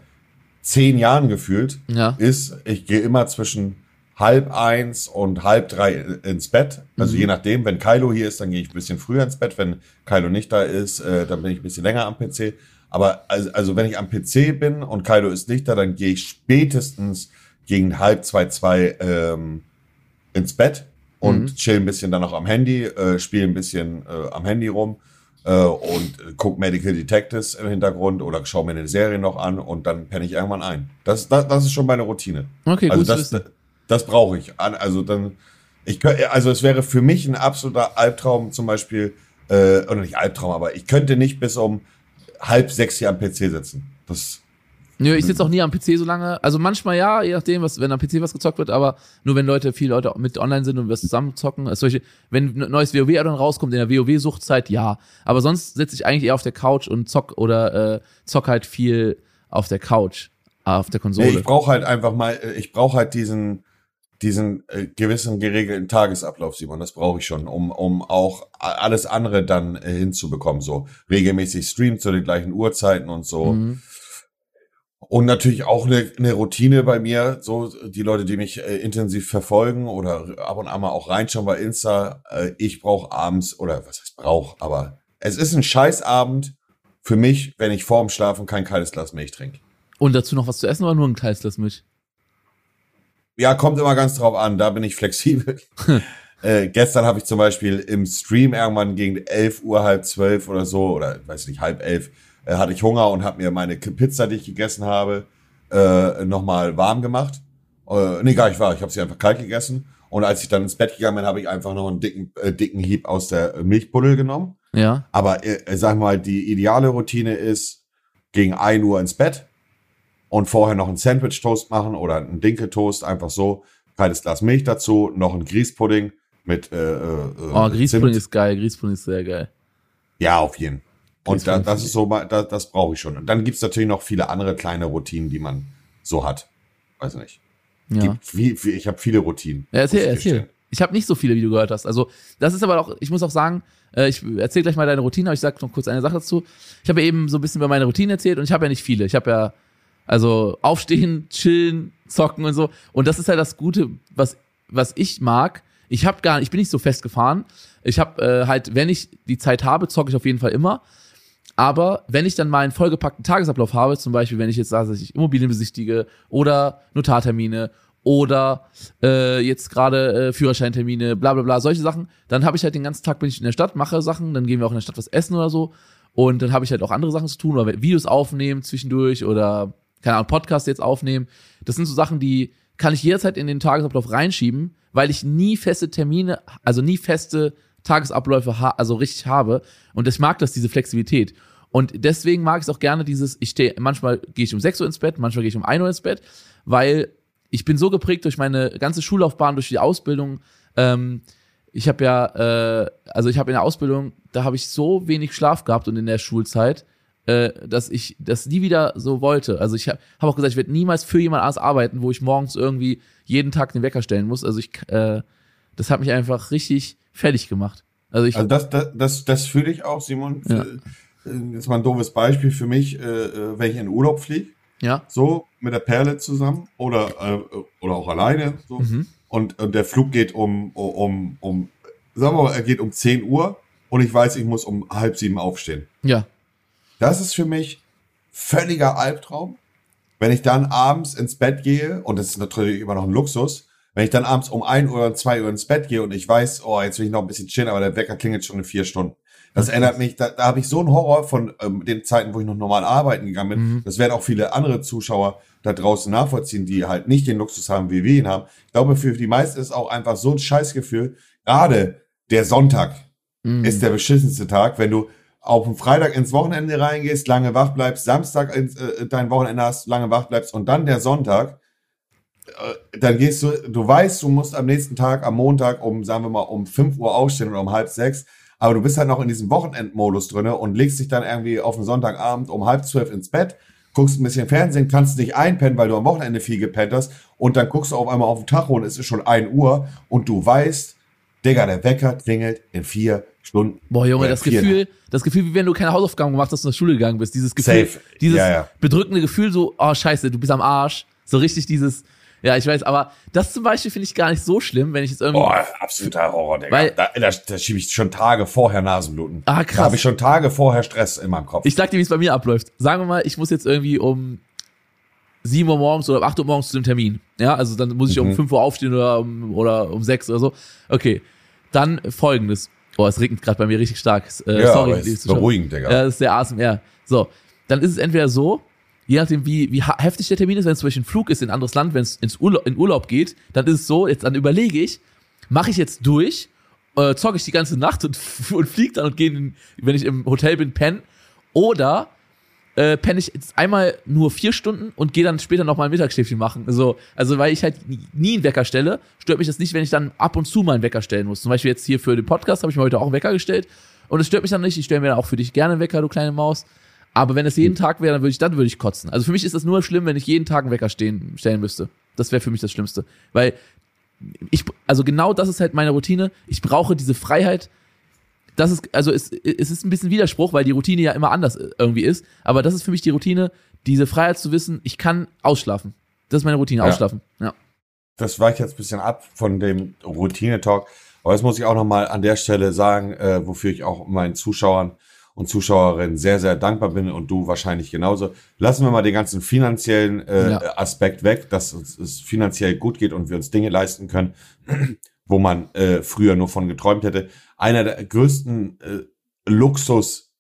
zehn Jahren gefühlt ja. ist, ich gehe immer zwischen halb eins und halb drei ins Bett. Also mhm. je nachdem, wenn Kylo hier ist, dann gehe ich ein bisschen früher ins Bett. Wenn Kylo nicht da ist, äh, dann bin ich ein bisschen länger am PC. Aber also, also wenn ich am PC bin und Kylo ist nicht da, dann gehe ich spätestens gegen halb zwei, zwei ähm, ins Bett und mhm. chill ein bisschen dann noch am Handy, äh, spiele ein bisschen äh, am Handy rum äh, und guck Medical Detectives im Hintergrund oder schau mir eine Serie noch an und dann penne ich irgendwann ein. Das, das, das ist schon meine Routine. Okay, also gut das. Das brauche ich. Also dann, ich könnte, also es wäre für mich ein absoluter Albtraum zum Beispiel, äh, oder nicht Albtraum, aber ich könnte nicht bis um halb sechs hier am PC sitzen. Das. Nö, ich sitze auch nie am PC so lange. Also manchmal ja, je nachdem, was, wenn am PC was gezockt wird, aber nur wenn Leute, viele Leute mit online sind und wir zusammen zocken. Also solche, wenn ein neues WoW dann rauskommt in der WoW-Suchtzeit, ja. Aber sonst sitze ich eigentlich eher auf der Couch und zock oder äh, zock halt viel auf der Couch, auf der Konsole. Nee, ich brauche halt einfach mal, ich brauche halt diesen, diesen äh, gewissen geregelten Tagesablauf, Simon, das brauche ich schon, um, um auch alles andere dann äh, hinzubekommen, so regelmäßig streamen zu den gleichen Uhrzeiten und so. Mhm. Und natürlich auch eine, eine Routine bei mir, so die Leute, die mich äh, intensiv verfolgen oder ab und an mal auch reinschauen bei Insta, äh, ich brauche abends, oder was heißt brauch, aber es ist ein Scheißabend für mich, wenn ich vorm Schlafen kein kaltes Glas Milch trinke. Und dazu noch was zu essen oder nur ein kaltes Glas Milch? Ja, kommt immer ganz drauf an. Da bin ich flexibel. äh, gestern habe ich zum Beispiel im Stream irgendwann gegen 11 Uhr, halb zwölf oder so, oder weiß nicht, halb elf, äh, hatte ich Hunger und habe mir meine Pizza, die ich gegessen habe, äh, nochmal warm gemacht. Äh, nee, gar nicht wahr. Ich habe sie einfach kalt gegessen. Und als ich dann ins Bett gegangen bin, habe ich einfach noch einen dicken, äh, dicken Hieb aus der Milchbuddel genommen. Ja. Aber äh, sag mal, die ideale Routine ist gegen 1 Uhr ins Bett und vorher noch einen Sandwich-Toast machen oder einen Dinkeltoast, einfach so. Kaltes Glas Milch dazu, noch ein Grießpudding mit äh, äh, Oh, Grießpudding ist geil, Grießpudding ist sehr geil. Ja, auf jeden. Und da, das ist so, das, das brauche ich schon. Und dann gibt's natürlich noch viele andere kleine Routinen, die man so hat. Weiß nicht. Ja. Wie, wie, ich habe viele Routinen. Ja, erzähl, erzähl. Ich habe nicht so viele, wie du gehört hast. Also, das ist aber auch, ich muss auch sagen, äh, ich erzähl gleich mal deine Routine, aber ich sag noch kurz eine Sache dazu. Ich habe eben so ein bisschen über meine Routine erzählt und ich habe ja nicht viele. Ich habe ja also aufstehen, chillen, zocken und so. Und das ist halt das Gute, was, was ich mag. Ich habe gar, ich bin nicht so festgefahren. Ich habe äh, halt, wenn ich die Zeit habe, zocke ich auf jeden Fall immer. Aber wenn ich dann mal einen vollgepackten Tagesablauf habe, zum Beispiel, wenn ich jetzt sage, dass ich Immobilien besichtige oder Notartermine oder äh, jetzt gerade äh, Führerscheintermine, bla bla bla, solche Sachen, dann habe ich halt den ganzen Tag bin ich in der Stadt, mache Sachen, dann gehen wir auch in der Stadt was essen oder so. Und dann habe ich halt auch andere Sachen zu tun oder Videos aufnehmen zwischendurch oder keine Ahnung, Podcast jetzt aufnehmen. Das sind so Sachen, die kann ich jederzeit in den Tagesablauf reinschieben, weil ich nie feste Termine, also nie feste Tagesabläufe ha also richtig habe. Und ich mag das, diese Flexibilität. Und deswegen mag ich es auch gerne dieses, ich stehe, manchmal gehe ich um 6 Uhr ins Bett, manchmal gehe ich um 1 Uhr ins Bett, weil ich bin so geprägt durch meine ganze Schullaufbahn, durch die Ausbildung. Ähm, ich habe ja, äh, also ich habe in der Ausbildung, da habe ich so wenig Schlaf gehabt und in der Schulzeit, äh, dass ich das nie wieder so wollte. Also ich habe hab auch gesagt, ich werde niemals für jemand anders arbeiten, wo ich morgens irgendwie jeden Tag den Wecker stellen muss. Also ich, äh, das hat mich einfach richtig fertig gemacht. Also ich. Also das, das, das, das fühle ich auch, Simon. Ja. Jetzt mal ein doofes Beispiel für mich, äh, äh, wenn ich in Urlaub fliege. Ja. So mit der Perle zusammen oder, äh, oder auch alleine. So. Mhm. Und, und der Flug geht um, um, um, sagen wir mal, er geht um 10 Uhr und ich weiß, ich muss um halb sieben aufstehen. Ja. Das ist für mich völliger Albtraum. Wenn ich dann abends ins Bett gehe, und das ist natürlich immer noch ein Luxus, wenn ich dann abends um ein Uhr oder zwei Uhr ins Bett gehe und ich weiß, oh, jetzt will ich noch ein bisschen chillen, aber der Wecker klingelt schon in vier Stunden. Das erinnert mich, da, da habe ich so einen Horror von ähm, den Zeiten, wo ich noch normal arbeiten gegangen bin. Mhm. Das werden auch viele andere Zuschauer da draußen nachvollziehen, die halt nicht den Luxus haben, wie wir ihn haben. Ich glaube, für die meisten ist auch einfach so ein Scheißgefühl. Gerade der Sonntag mhm. ist der beschissenste Tag, wenn du auf dem Freitag ins Wochenende reingehst, lange wach bleibst, Samstag ins, äh, dein Wochenende hast, lange wach bleibst und dann der Sonntag, äh, dann gehst du, du weißt, du musst am nächsten Tag, am Montag um, sagen wir mal, um 5 Uhr aufstehen oder um halb sechs, aber du bist halt noch in diesem Wochenendmodus drinne und legst dich dann irgendwie auf den Sonntagabend um halb zwölf ins Bett, guckst ein bisschen Fernsehen, kannst nicht einpennen, weil du am Wochenende viel gepennt hast und dann guckst du auf einmal auf den Tacho und es ist schon ein Uhr und du weißt, Digga, der Wecker klingelt in vier Stunden. Boah, Junge, das Gefühl, das Gefühl, wie wenn du keine Hausaufgaben gemacht hast und zur Schule gegangen bist. Dieses Gefühl, Safe. dieses ja, ja. bedrückende Gefühl, so, oh scheiße, du bist am Arsch. So richtig dieses, ja, ich weiß, aber das zum Beispiel finde ich gar nicht so schlimm, wenn ich jetzt irgendwie. Boah, absoluter Horror, Digga. Weil, da, da, da schiebe ich schon Tage vorher Nasenbluten. Ah, krass. Da habe ich schon Tage vorher Stress in meinem Kopf. Ich sag dir, wie es bei mir abläuft. Sagen wir mal, ich muss jetzt irgendwie um 7 Uhr morgens oder 8 Uhr morgens zu dem Termin. Ja, also dann muss ich mhm. um 5 Uhr aufstehen oder um, oder um 6 oder so. Okay. Dann folgendes. Oh, es regnet gerade bei mir richtig stark. Äh, ja, sorry, ist beruhigend, Digga. Ja, das ist der ASMR. So, dann ist es entweder so, je nachdem, wie, wie heftig der Termin ist, wenn es zum Beispiel ein Flug ist in ein anderes Land, wenn es ins Urlaub, in Urlaub geht, dann ist es so, jetzt dann überlege ich, mache ich jetzt durch, äh, zocke ich die ganze Nacht und, und fliege dann und gehe, wenn ich im Hotel bin, pennen, oder äh, penne ich jetzt einmal nur vier Stunden und gehe dann später noch mal ein Mittagsschläfchen machen. Also, also weil ich halt nie einen Wecker stelle, stört mich das nicht, wenn ich dann ab und zu mal einen Wecker stellen muss. Zum Beispiel jetzt hier für den Podcast habe ich mir heute auch einen Wecker gestellt und es stört mich dann nicht. Ich stelle mir dann auch für dich gerne einen Wecker, du kleine Maus. Aber wenn es jeden Tag wäre, dann würde ich, dann würde ich kotzen. Also für mich ist das nur schlimm, wenn ich jeden Tag einen Wecker stehen, stellen müsste. Das wäre für mich das Schlimmste. Weil ich, also genau das ist halt meine Routine. Ich brauche diese Freiheit, das ist, also es, es ist ein bisschen Widerspruch, weil die Routine ja immer anders irgendwie ist. Aber das ist für mich die Routine, diese Freiheit zu wissen, ich kann ausschlafen. Das ist meine Routine, ja. ausschlafen. Ja. Das weicht jetzt ein bisschen ab von dem Routine-Talk. Aber das muss ich auch nochmal an der Stelle sagen, äh, wofür ich auch meinen Zuschauern und Zuschauerinnen sehr, sehr dankbar bin und du wahrscheinlich genauso. Lassen wir mal den ganzen finanziellen äh, ja. Aspekt weg, dass es finanziell gut geht und wir uns Dinge leisten können, wo man äh, früher nur von geträumt hätte. Einer der größten äh, Luxus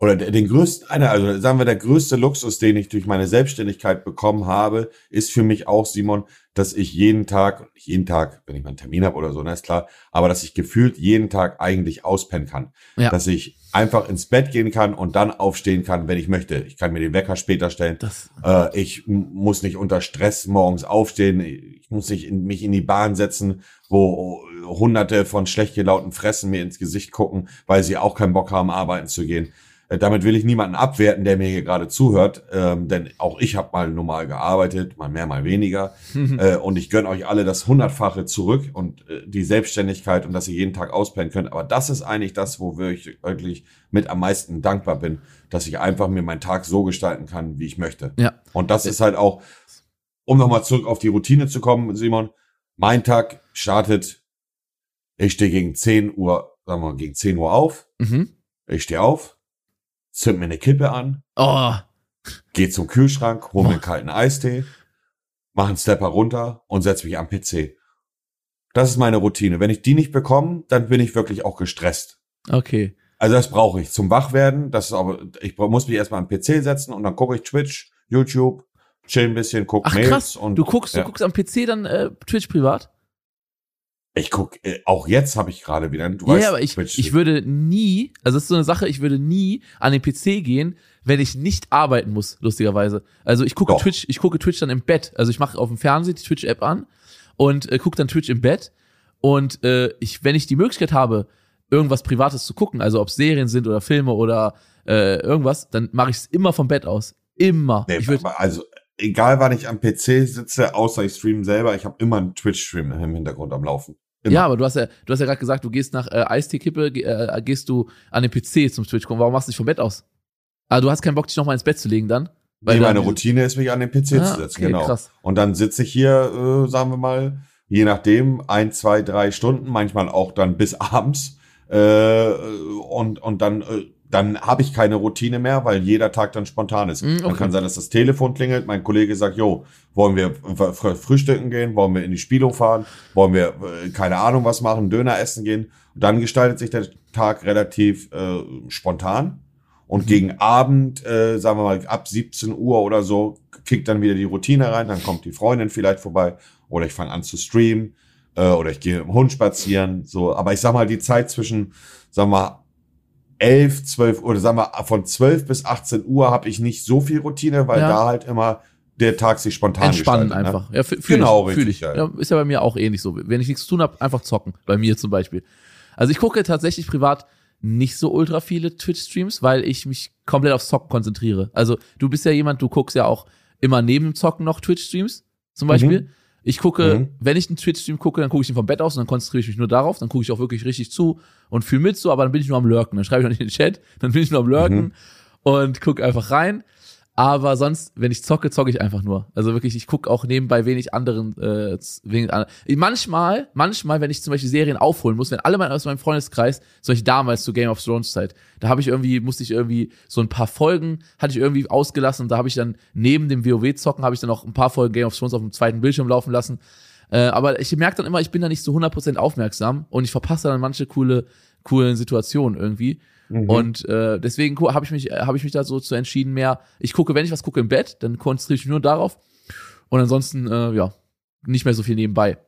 oder den größten, einer, also sagen wir, der größte Luxus, den ich durch meine Selbstständigkeit bekommen habe, ist für mich auch, Simon, dass ich jeden Tag, nicht jeden Tag, wenn ich mal einen Termin habe oder so, na ist klar, aber dass ich gefühlt jeden Tag eigentlich auspennen kann. Ja. Dass ich einfach ins Bett gehen kann und dann aufstehen kann, wenn ich möchte. Ich kann mir den Wecker später stellen. Das, äh, ich muss nicht unter Stress morgens aufstehen. Ich muss nicht in, mich in die Bahn setzen, wo hunderte von schlecht gelauten Fressen mir ins Gesicht gucken, weil sie auch keinen Bock haben, arbeiten zu gehen. Äh, damit will ich niemanden abwerten, der mir hier gerade zuhört, ähm, denn auch ich habe mal normal gearbeitet, mal mehr, mal weniger. äh, und ich gönne euch alle das Hundertfache zurück und äh, die Selbstständigkeit und dass ihr jeden Tag auspennen könnt. Aber das ist eigentlich das, wo ich wirklich mit am meisten dankbar bin, dass ich einfach mir meinen Tag so gestalten kann, wie ich möchte. Ja. Und das ist halt auch, um nochmal zurück auf die Routine zu kommen, Simon, mein Tag startet, ich stehe gegen 10 Uhr, sagen wir mal, gegen 10 Uhr auf. Mhm. Ich stehe auf, zünd mir eine Kippe an, oh. geh zum Kühlschrank, hol mir einen kalten Eistee, mach einen Stepper runter und setz mich am PC. Das ist meine Routine. Wenn ich die nicht bekomme, dann bin ich wirklich auch gestresst. Okay. Also das brauche ich zum Wachwerden. Das ist aber, ich muss mich erstmal am PC setzen und dann gucke ich Twitch, YouTube, chill ein bisschen, guck Ach, Mails krass. und. Du guckst, ja. du guckst am PC dann äh, Twitch privat? Ich guck, äh, auch jetzt habe ich gerade wieder, du ja, weißt, aber ich, ich würde nie, also das ist so eine Sache, ich würde nie an den PC gehen, wenn ich nicht arbeiten muss, lustigerweise. Also ich gucke Twitch, ich gucke Twitch dann im Bett. Also ich mache auf dem Fernseher die Twitch-App an und äh, gucke dann Twitch im Bett. Und äh, ich, wenn ich die Möglichkeit habe, irgendwas Privates zu gucken, also ob Serien sind oder Filme oder äh, irgendwas, dann mache ich es immer vom Bett aus. Immer. Nee, ich würd, also egal wann ich am PC sitze, außer ich streame selber, ich habe immer einen Twitch-Stream im Hintergrund am Laufen. Immer. Ja, aber du hast ja, du hast ja gerade gesagt, du gehst nach äh, Eistee-Kippe, äh, gehst du an den PC zum Twitch gucken. Warum machst du dich vom Bett aus? Ah, du hast keinen Bock, dich nochmal ins Bett zu legen dann? Weil nee, meine Routine ist, mich an den PC ah, zu setzen, okay, genau. Krass. Und dann sitze ich hier, äh, sagen wir mal, je nachdem, ein, zwei, drei Stunden, manchmal auch dann bis abends. Äh, und, und dann äh, dann habe ich keine Routine mehr, weil jeder Tag dann spontan ist. Mm, okay. Dann kann sein, dass das Telefon klingelt, mein Kollege sagt, jo, wollen wir frühstücken gehen, wollen wir in die Spielung fahren, wollen wir äh, keine Ahnung was machen, Döner essen gehen. Und dann gestaltet sich der Tag relativ äh, spontan. Und mhm. gegen Abend, äh, sagen wir mal, ab 17 Uhr oder so, kickt dann wieder die Routine rein, dann kommt die Freundin vielleicht vorbei oder ich fange an zu streamen äh, oder ich gehe im Hund spazieren. So, aber ich sag mal, die Zeit zwischen, sagen wir mal, 11, 12 oder sagen wir von 12 bis 18 Uhr habe ich nicht so viel Routine, weil ja. da halt immer der Tag sich spontan Entspannen ne? einfach. Ne? Ja, fühl genau, ich, fühl ich. Ja. ja. ist ja bei mir auch ähnlich so. Wenn ich nichts zu tun habe, einfach zocken. Bei mir zum Beispiel. Also ich gucke tatsächlich privat nicht so ultra viele Twitch-Streams, weil ich mich komplett aufs Zocken konzentriere. Also du bist ja jemand, du guckst ja auch immer neben dem Zocken noch Twitch-Streams, zum Beispiel. Mhm. Ich gucke, mhm. wenn ich einen Twitch-Stream gucke, dann gucke ich ihn vom Bett aus und dann konzentriere ich mich nur darauf. Dann gucke ich auch wirklich richtig zu und fühle mit so, aber dann bin ich nur am Lurken. Dann schreibe ich noch nicht in den Chat, dann bin ich nur am Lurken mhm. und gucke einfach rein. Aber sonst, wenn ich zocke, zocke ich einfach nur. Also wirklich, ich gucke auch nebenbei wenig anderen. Äh, wenig an. Manchmal, manchmal, wenn ich zum Beispiel Serien aufholen muss, wenn alle mein, aus meinem Freundeskreis, zum Beispiel damals zu Game of Thrones Zeit, da habe ich irgendwie, musste ich irgendwie so ein paar Folgen, hatte ich irgendwie ausgelassen und da habe ich dann neben dem WoW-Zocken, habe ich dann auch ein paar Folgen Game of Thrones auf dem zweiten Bildschirm laufen lassen. Äh, aber ich merke dann immer, ich bin da nicht so 100% aufmerksam und ich verpasse dann manche coole, coolen Situationen irgendwie. Mhm. Und äh, deswegen habe ich mich habe ich mich da so zu entschieden mehr. Ich gucke, wenn ich was gucke im Bett, dann konzentriere ich mich nur darauf. Und ansonsten äh, ja nicht mehr so viel nebenbei.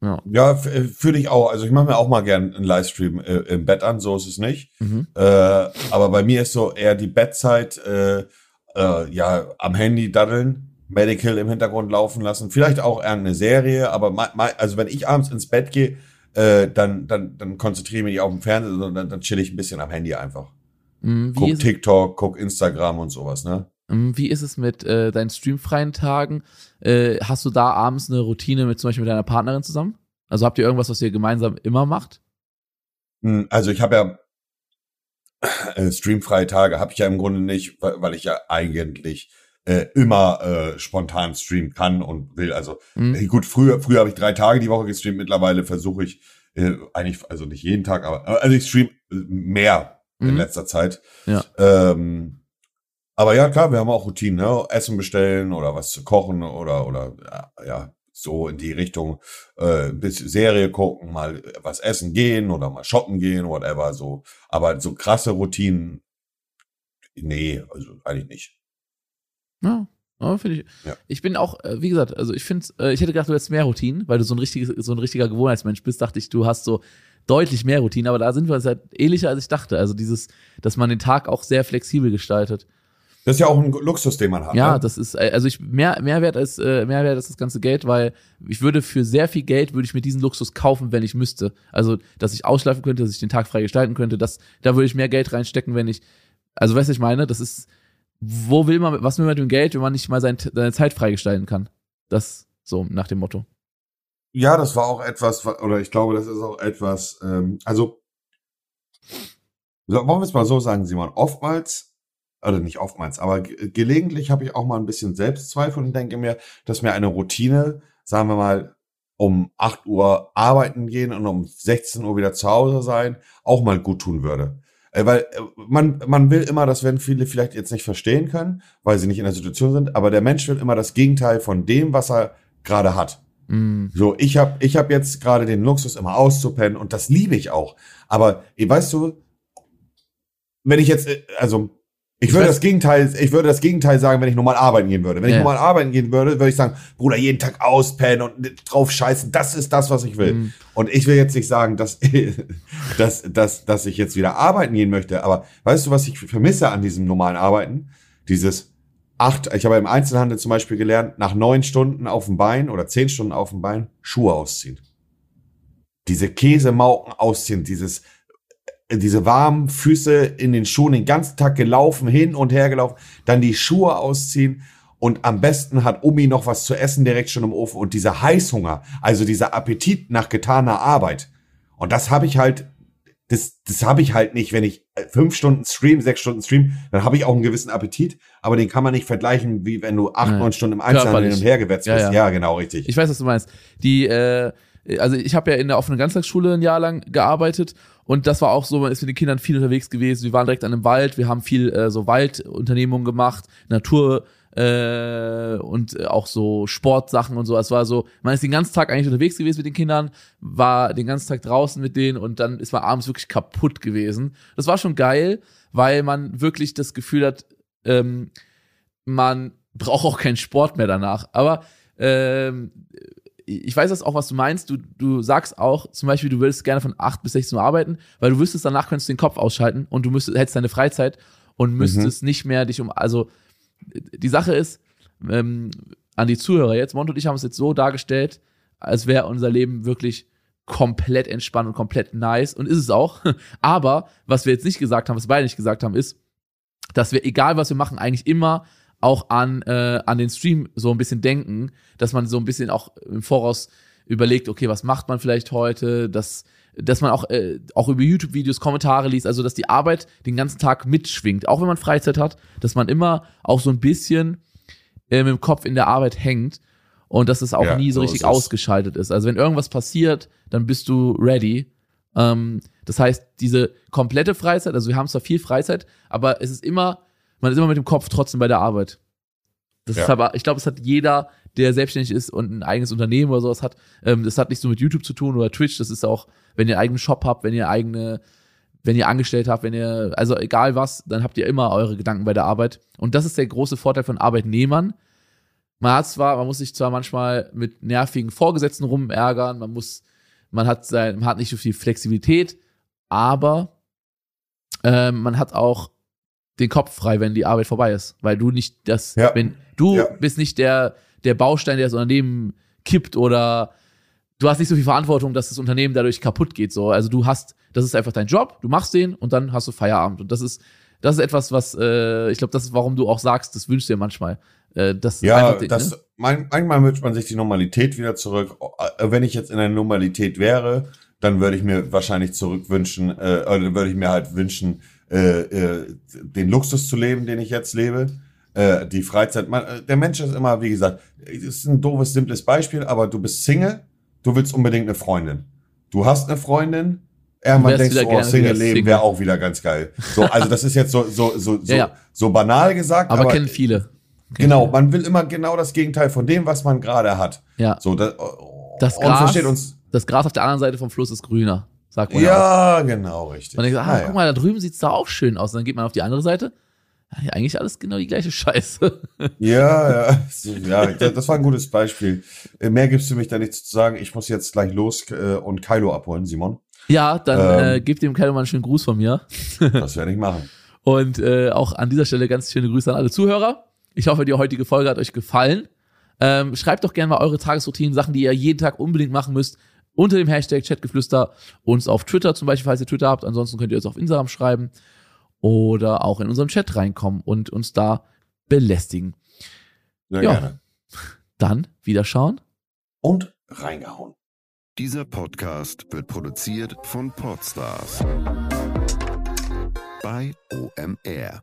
Ja, ja äh, fühle ich auch. Also ich mache mir auch mal gern einen Livestream äh, im Bett an, so ist es nicht. Mhm. Äh, aber bei mir ist so eher die Bettzeit, äh, äh, ja, am Handy daddeln, Medical im Hintergrund laufen lassen. Vielleicht auch eher eine Serie, aber also wenn ich abends ins Bett gehe, äh, dann, dann, dann konzentriere ich mich auf den Fernseher, sondern dann chill ich ein bisschen am Handy einfach. Mhm, guck TikTok, guck Instagram und sowas, ne? Mhm, wie ist es mit äh, deinen streamfreien Tagen? Äh, hast du da abends eine Routine mit zum Beispiel mit deiner Partnerin zusammen? Also habt ihr irgendwas, was ihr gemeinsam immer macht? Hm, also ich habe ja äh, streamfreie Tage habe ich ja im Grunde nicht, weil, weil ich ja eigentlich äh, immer äh, spontan streamen kann und will. Also mhm. Äh, gut, früher, früher habe ich drei Tage die Woche gestreamt, mittlerweile versuche ich äh, eigentlich, also nicht jeden Tag, aber also ich stream mehr mhm. in letzter Zeit. Ja. Ähm, aber ja, klar, wir haben auch Routinen, ne? Essen bestellen oder was zu kochen oder oder ja, so in die Richtung äh, bis Serie gucken, mal was essen gehen oder mal shoppen gehen, whatever, so. Aber so krasse Routinen, nee, also eigentlich nicht. Ja, ja finde ich. Ja. Ich bin auch, äh, wie gesagt, also ich finde, äh, ich hätte gedacht, du hättest mehr Routinen, weil du so ein richtiges, so ein richtiger Gewohnheitsmensch bist, dachte ich, du hast so deutlich mehr Routinen, aber da sind wir uns halt ähnlicher, als ich dachte. Also dieses, dass man den Tag auch sehr flexibel gestaltet. Das ist ja auch ein Luxus, den man hat. Ja, ne? das ist, äh, also ich, mehr, Mehrwert als, äh, Mehrwert als das ganze Geld, weil ich würde für sehr viel Geld, würde ich mir diesen Luxus kaufen, wenn ich müsste. Also, dass ich ausschlafen könnte, dass ich den Tag frei gestalten könnte, das, da würde ich mehr Geld reinstecken, wenn ich, also weißt du, ich meine, das ist, wo will man, was will man mit dem Geld, wenn man nicht mal seine, seine Zeit freigestalten kann? Das so nach dem Motto. Ja, das war auch etwas, oder ich glaube, das ist auch etwas, ähm, also wollen wir es mal so sagen, Simon, oftmals, oder nicht oftmals, aber gelegentlich habe ich auch mal ein bisschen Selbstzweifel und denke mir, dass mir eine Routine, sagen wir mal, um 8 Uhr arbeiten gehen und um 16 Uhr wieder zu Hause sein, auch mal gut tun würde. Äh, weil äh, man, man will immer, das werden viele vielleicht jetzt nicht verstehen können, weil sie nicht in der Situation sind, aber der Mensch will immer das Gegenteil von dem, was er gerade hat. Mm. So, ich habe ich hab jetzt gerade den Luxus, immer auszupennen und das liebe ich auch. Aber weißt du, wenn ich jetzt, äh, also Ich, würde das Gegenteil, ich würde das Gegenteil sagen, wenn ich normal arbeiten gehen würde. Wenn Ja. ich normal arbeiten gehen würde, würde ich sagen, Bruder, jeden Tag auspennen und drauf scheißen, das ist das, was ich will. Mhm. Und ich will jetzt nicht sagen, dass, dass, dass, dass ich jetzt wieder arbeiten gehen möchte. Aber weißt du, was ich vermisse an diesem normalen Arbeiten? Dieses acht, ich habe im Einzelhandel zum Beispiel gelernt, nach neun Stunden auf dem Bein oder zehn Stunden auf dem Bein Schuhe ausziehen. Diese Käsemauken ausziehen, dieses, diese warmen Füße in den Schuhen den ganzen Tag gelaufen, hin und her gelaufen, dann die Schuhe ausziehen und am besten hat Omi noch was zu essen direkt schon im Ofen und dieser Heißhunger, also dieser Appetit nach getaner Arbeit. Und das habe ich halt, das, das habe ich halt nicht, wenn ich äh, fünf Stunden stream, sechs Stunden stream, dann habe ich auch einen gewissen Appetit, aber den kann man nicht vergleichen, wie wenn du acht, Ja. neun Stunden im Einzelhandel hin und her gewetzt Ja, bist. ja. Ja, genau, richtig. Ich weiß, was du meinst. Die, äh, also ich habe ja in der offenen Ganztagsschule ein Jahr lang gearbeitet und das war auch so, man ist mit den Kindern viel unterwegs gewesen. Wir waren direkt an einem Wald, wir haben viel äh, so Waldunternehmungen gemacht, Natur äh, und äh, auch so Sportsachen und so. Es war so, man ist den ganzen Tag eigentlich unterwegs gewesen mit den Kindern, war den ganzen Tag draußen mit denen und dann ist man abends wirklich kaputt gewesen. Das war schon geil, weil man wirklich das Gefühl hat, ähm, man braucht auch keinen Sport mehr danach. Aber ähm, ich weiß das auch, was du meinst. Du, du sagst auch, zum Beispiel, du würdest gerne von 8 bis 16 Uhr arbeiten, weil du wüsstest, danach könntest du den Kopf ausschalten und du müsstest, hättest deine Freizeit und müsstest nicht mehr dich um, also die Sache ist, ähm, an die Zuhörer jetzt, Mont und ich haben es jetzt so dargestellt, als wäre unser Leben wirklich komplett entspannt und komplett nice und ist es auch. Aber was wir jetzt nicht gesagt haben, was wir beide nicht gesagt haben, ist, dass wir, egal was wir machen, eigentlich immer auch an, äh, an den Stream so ein bisschen denken, dass man so ein bisschen auch im Voraus überlegt, okay, was macht man vielleicht heute, dass, dass man auch, äh, auch über YouTube-Videos Kommentare liest, also dass die Arbeit den ganzen Tag mitschwingt, auch wenn man Freizeit hat, dass man immer auch so ein bisschen äh, mit dem Kopf in der Arbeit hängt und dass es auch Ja, nie so so richtig ist es. ausgeschaltet ist. Also wenn irgendwas passiert, dann bist du ready. Ähm, das heißt, diese komplette Freizeit, also wir haben zwar viel Freizeit, aber es ist immer, man ist immer mit dem Kopf trotzdem bei der Arbeit. Das Ja. ist aber, ich glaube, es hat jeder, der selbstständig ist und ein eigenes Unternehmen oder sowas hat, ähm, das hat nicht so mit YouTube zu tun oder Twitch, das ist auch, wenn ihr einen eigenen Shop habt, wenn ihr eigene, wenn ihr angestellt habt, wenn ihr, also egal was, dann habt ihr immer eure Gedanken bei der Arbeit. Und das ist der große Vorteil von Arbeitnehmern. Man hat zwar, man muss sich zwar manchmal mit nervigen Vorgesetzten rumärgern, man muss, man hat sein, man hat nicht so viel Flexibilität, aber ähm, man hat auch den Kopf frei, wenn die Arbeit vorbei ist, weil du nicht das, Ja. wenn du Ja. bist nicht der der Baustein, der das Unternehmen kippt oder du hast nicht so viel Verantwortung, dass das Unternehmen dadurch kaputt geht. So, also du hast, das ist einfach dein Job, du machst den und dann hast du Feierabend und das ist das ist etwas, was äh, ich glaube, das ist, warum du auch sagst, das wünschst du dir manchmal. Äh, das Ja, den- das, ne? man, manchmal wünscht man sich die Normalität wieder zurück. Äh, Wenn ich jetzt in der Normalität wäre, dann würde ich mir wahrscheinlich zurückwünschen, äh, oder würde ich mir halt wünschen, äh, äh, den Luxus zu leben, den ich jetzt lebe. Äh, die Freizeit. Man, äh, der Mensch ist immer, wie gesagt, es ist ein doofes, simples Beispiel, aber du bist Single, du willst unbedingt eine Freundin. Du hast eine Freundin, irgendwann denkst du, oh, gerne Single wieder leben Single. wäre auch wieder ganz geil. So, also das ist jetzt so, so, so, so, Ja, ja. so banal gesagt, aber, aber kennen viele. Genau, man will immer genau das Gegenteil von dem, was man gerade hat. Ja. So, das, Das Gras- versteht uns. Das Gras auf der anderen Seite vom Fluss ist grüner, sagt man ja. auch. Ja, genau, richtig. Man denkt, ah, Ah, ja. guck mal, da drüben sieht's da auch schön aus. Und dann geht man auf die andere Seite. Ja, eigentlich alles genau die gleiche Scheiße. Ja, ja, ja, das war ein gutes Beispiel. Äh, Mehr gibt's für mich da nichts zu sagen. Ich muss jetzt gleich los äh, und Kylo abholen, Simon. ja, dann Ähm. äh, gebt dem Kerl mal einen schönen Gruß von mir. Das werde ich machen. Und äh, auch an dieser Stelle ganz schöne Grüße an alle Zuhörer. Ich hoffe, die heutige Folge hat euch gefallen. Ähm, schreibt doch gerne mal eure Tagesroutinen, Sachen, die ihr jeden Tag unbedingt machen müsst, unter dem Hashtag Chatgeflüster. Uns auf Twitter zum Beispiel, falls ihr Twitter habt. Ansonsten könnt ihr uns auf Instagram schreiben oder auch in unserem Chat reinkommen und uns da belästigen. Sehr Ja. gerne. Dann wiederschauen. Und reingehauen. Dieser Podcast wird produziert von Podstars bei OMR.